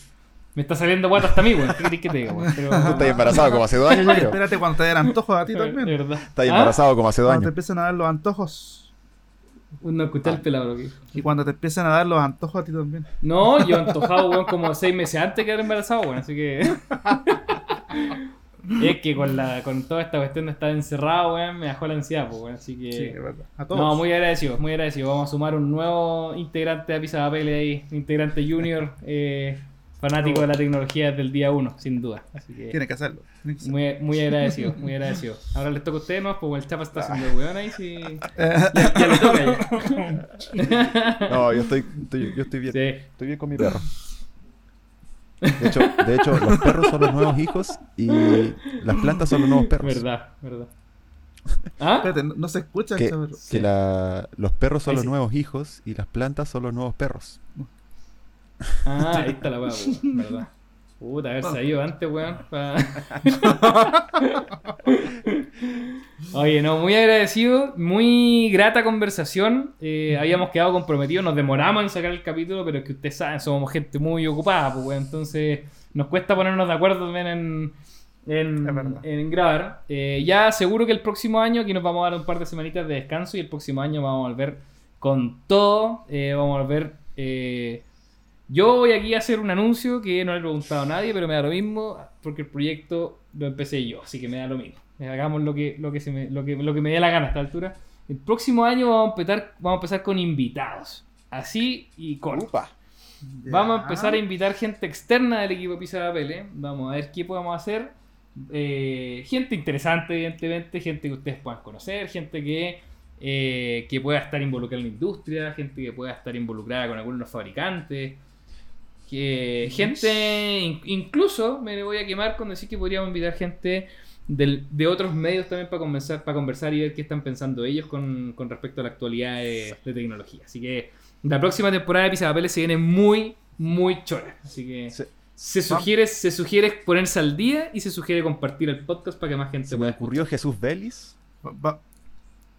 me está saliendo guata hasta a mí, weón. ¿Qué querés que te diga, weón? Pero, Tú estás embarazado como hace dos años, yo Oye, creo. espérate cuando te den antojos a ti también. verdad. Estás ¿Ah? embarazado como hace dos Cuando te años. empiezan a dar los antojos. No escuché el pelado, lo que dijo. Y cuando te empiezan a dar los antojos a ti también. No, yo antojado, weón, como seis meses antes de quedar embarazado, weón, así que. es que con la con toda esta cuestión de estar encerrado, weón, me bajó la ansiedad, pues, weón, así que. Sí, es verdad. A todos. no, muy agradecido, muy agradecido. Vamos a sumar un nuevo integrante a Pisa Papel ahí, integrante junior, eh, fanático de la tecnología desde el día uno, sin duda. Así que. Tiene que hacerlo. Tiene que hacerlo. Muy, muy agradecido, muy agradecido. Ahora les toca a ustedes, ¿no? Pues el Chapa está haciendo weón ahí, sí. Ya, ya le toca ya. No, yo estoy, estoy- yo estoy bien. Sí. Estoy bien con mi perro. De hecho, de hecho, los perros son los nuevos hijos y las plantas son los nuevos perros. Verdad, verdad. ¿Ah? Espérate, no, no se escucha, Que, que la- los perros son Ahí los sí. nuevos hijos y las plantas son los nuevos perros. Ah, ahí está la weá, verdad. Puta, haber salido antes, weón. pa- Oye, no, muy agradecido, muy grata conversación. Eh, habíamos quedado comprometidos, nos demoramos en sacar el capítulo, pero es que ustedes saben, somos gente muy ocupada, pues, weón. Entonces, nos cuesta ponernos de acuerdo también en, en grabar. Eh, ya seguro que el próximo año, aquí nos vamos a dar un par de semanitas de descanso y el próximo año vamos a volver con todo. Eh, vamos a volver. Eh, yo voy aquí a hacer un anuncio que no le he preguntado a nadie, pero me da lo mismo porque el proyecto lo empecé yo, así que me da lo mismo. Hagamos lo que, lo que, se me, lo que, lo que me dé la gana a esta altura. El próximo año vamos a empezar, vamos a empezar con invitados. Así y con. Upa. Ya. Vamos a empezar a invitar gente externa del equipo Pisa de Papel. Vamos a ver qué podemos hacer. Eh, gente interesante, evidentemente, gente que ustedes puedan conocer, gente que, eh, que pueda estar involucrada en la industria, gente que pueda estar involucrada con algunos fabricantes. Que gente, in- incluso me voy a quemar con decir que podríamos invitar gente del- de otros medios también para conversar, para conversar y ver qué están pensando ellos con, con respecto a la actualidad de, de tecnología. Así que la próxima temporada de Pisapapeles se viene muy, muy chora. Así que Se, se sugiere, se sugiere ponerse al día y se sugiere compartir el podcast para que más gente se me pueda ocurrió Jesús Vélez.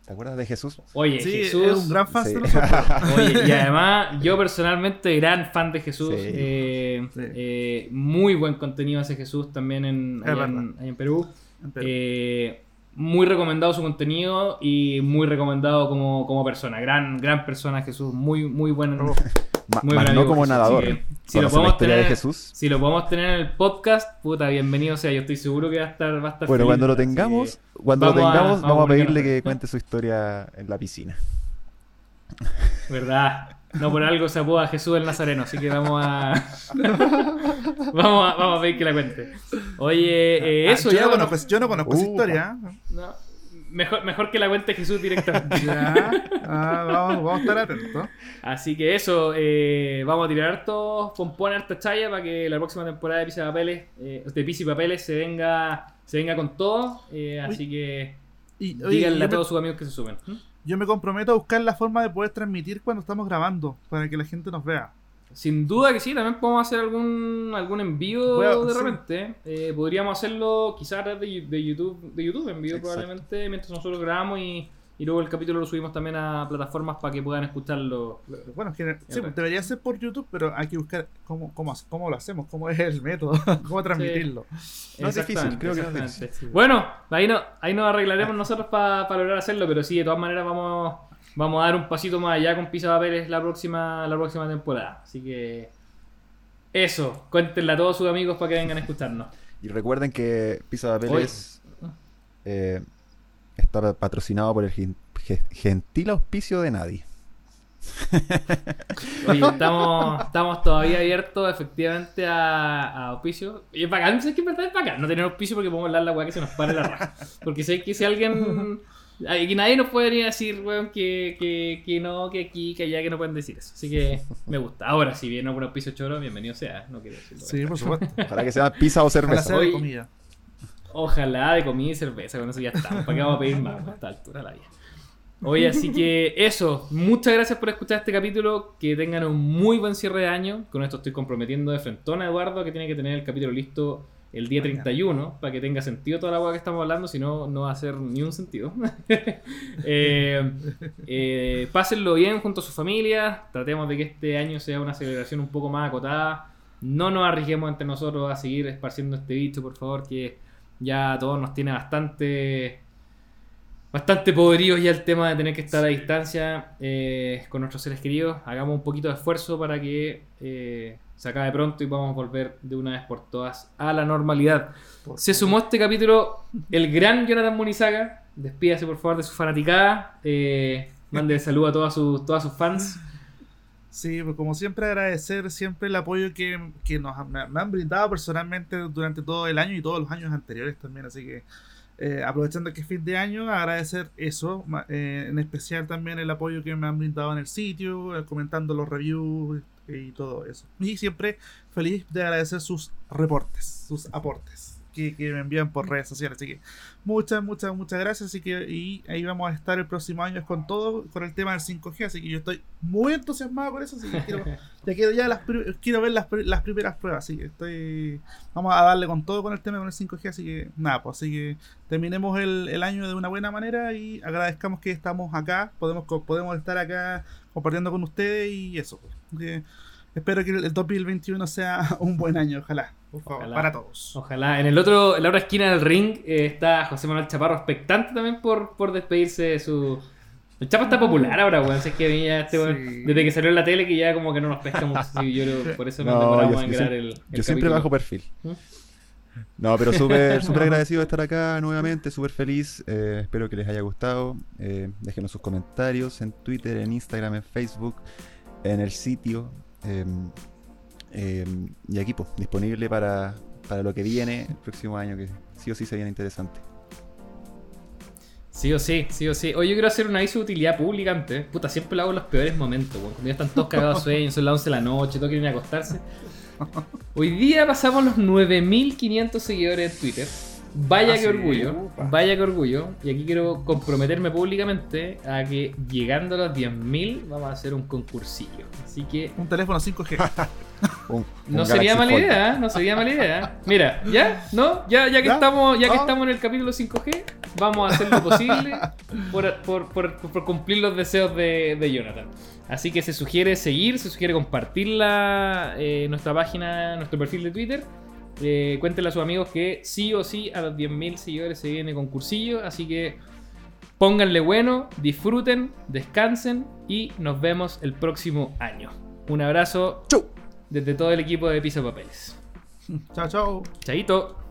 ¿Te acuerdas de Jesús? Oye, Sí, Jesús. es un gran fan Sí. de nosotros. Oye, y además, yo personalmente, gran fan de Jesús. Sí. eh, Sí. eh, muy buen contenido hace Jesús también en, allá en, verdad. allá en Perú. Eh, muy recomendado su contenido y muy recomendado como, como persona. Gran, gran persona, Jesús. Muy, muy buen. Ma- Muy más no como Jesús, nadador. si lo ¿Conoces la podemos tener, de Jesús? Si lo podemos tener en el podcast, puta, bienvenido sea. Yo estoy seguro que va a estar, va a estar Bueno, feliz, cuando lo tengamos, cuando lo vamos a- tengamos, vamos a vamos a pedirle que cuente su historia en la piscina. ¿Verdad? No por algo se apoda Jesús el Nazareno, así que vamos a. vamos, a vamos a pedir que la cuente. Oye, eh, Ah, eso yo, ya. no bueno, conozco, yo no conozco esa Upa. historia. no, mejor, mejor que la cuente Jesús directamente. Ya. Ah, vamos, vamos a estar atentos. Así que eso, eh, vamos a tirar hartos pompones, harta chaya para que la próxima temporada de Pisa Papeles, eh, de Pisa y Papeles se venga, se venga con todo. eh, así que Y, oye, díganle a me, todos sus amigos que se sumen. ¿Mm? yo me comprometo a buscar la forma de poder transmitir cuando estamos grabando, para que la gente nos vea. Sin duda que sí, también podemos hacer algún algún envío de sí. repente. Eh, podríamos hacerlo quizás a través de, de YouTube, de YouTube en vivo probablemente, mientras nosotros grabamos y, y luego el capítulo lo subimos también a plataformas para que puedan escucharlo. Bueno, que- sí, pues. debería ser por YouTube, pero hay que buscar cómo, cómo, cómo lo hacemos, cómo es el método, cómo transmitirlo. No es difícil, creo que no es difícil. Bueno, ahí, no, ahí nos arreglaremos nosotros para lograr hacerlo, pero sí, de todas maneras vamos, vamos a dar un pasito más allá con Pisa Papeles la próxima, la próxima temporada. Así que eso, cuéntenle a todos sus amigos para que vengan a escucharnos. Y recuerden que Pisa Papeles eh, está patrocinado por el gen- ge- gentil auspicio de nadie. Oye, estamos, estamos todavía abiertos efectivamente a, a auspicio. Y es bacán, ¿sabes qué? En verdad es bacán no tener auspicio porque podemos hablar la weá que se nos pare la raja. Porque sé que si alguien. Aquí nadie nos puede venir a decir, weón, que, que, que no, que aquí, que allá, que no pueden decir eso. Así que me gusta. Ahora, si viene un auspicio choro, bienvenido sea. No quiero decirlo. Sí, por supuesto. Para que sea pizza o Ojalá cerveza. sea de comida. Ojalá de comida y cerveza, con eso ya estamos. ¿Para qué vamos a pedir más a esta altura de la vida? Oye, así que eso, muchas gracias por escuchar este capítulo, que tengan un muy buen cierre de año, con esto estoy comprometiendo de frente a Eduardo que tiene que tener el capítulo listo el día 31 para que tenga sentido toda la hueá que estamos hablando, si no, no va a hacer ni un sentido. eh, eh, pásenlo bien junto a su familia, tratemos de que este año sea una celebración un poco más acotada, no nos arriesguemos entre nosotros a seguir esparciendo este bicho, por favor, que ya a todos nos tiene bastante bastante podridos ya el tema de tener que estar a distancia eh, con nuestros seres queridos. Hagamos un poquito de esfuerzo para que eh, se acabe pronto y podamos volver de una vez por todas a la normalidad. se sumó este capítulo el gran Jonathan Munizaga. Despídase por favor de su fanaticada. Eh, mande saludo a todas sus, todas sus fans. Sí, pues como siempre agradecer siempre el apoyo que, nos me, han brindado personalmente durante todo el año y todos los años anteriores también, así que eh, aprovechando que es fin de año, agradecer eso, eh, en especial también el apoyo que me han brindado en el sitio, eh, comentando los reviews y todo eso. Y siempre feliz de agradecer sus reportes, sus aportes que, me envían por redes sociales. Así que muchas, muchas, muchas gracias. Así que y ahí vamos a estar el próximo año con todo, con el tema del 5G. Así que yo estoy muy entusiasmado con eso. Así que quiero, ya quiero, ya las, quiero ver las, las, primeras pruebas. Así que estoy. Vamos a darle con todo con el tema con el 5G. Así que nada, pues así que terminemos el, el año de una buena manera y agradezcamos que estamos acá. Podemos, podemos estar acá compartiendo con ustedes y eso. Pues. espero que el 2021 sea un buen año, ojalá para todos. Ojalá. En el otro, en la otra esquina del ring eh, está José Manuel Chaparro, expectante también por, por despedirse de su. El Chapa está popular ahora, weón. Es que ya este desde que salió en la tele que ya como que no nos pesca mucho. yo por eso nos demoramos en grabar el, Yo siempre bajo perfil. ¿Mm? No, pero súper super agradecido de estar acá nuevamente, súper feliz. Eh, espero que les haya gustado. Eh, déjenos sus comentarios en Twitter, en Instagram, en Facebook, en el sitio. Em, y equipo disponible para, para lo que viene el próximo año, que sí o sí se viene interesante. Sí o sí, sí o sí. Oye, yo quiero hacer un aviso de utilidad pública antes. Puta, siempre lo hago en los peores momentos, cuando ya están todos cagados de sueño, son las 11 de la noche, todos quieren acostarse. Hoy día pasamos los 9500 seguidores de Twitter. Vaya ah, que orgullo, vaya que orgullo. Y aquí quiero comprometerme públicamente a que llegando a los 10.000 vamos a hacer un concursillo. Así que. Un teléfono 5G. no sería mala idea, no sería mala idea. Mira, ¿ya? ¿No? Ya, ya que estamos, ya que estamos en el capítulo 5G, vamos a hacer lo posible por, cumplir los deseos de, Jonathan. Así que se sugiere seguir, se sugiere compartir la, eh, nuestra página, nuestro perfil de Twitter eh, cuéntenle a sus amigos que sí o sí a los 10.000 seguidores se viene concursillo. Así que pónganle bueno, disfruten, descansen y nos vemos el próximo año. Un abrazo desde todo el equipo de Piso Papeles. Chao, chao. Chaito.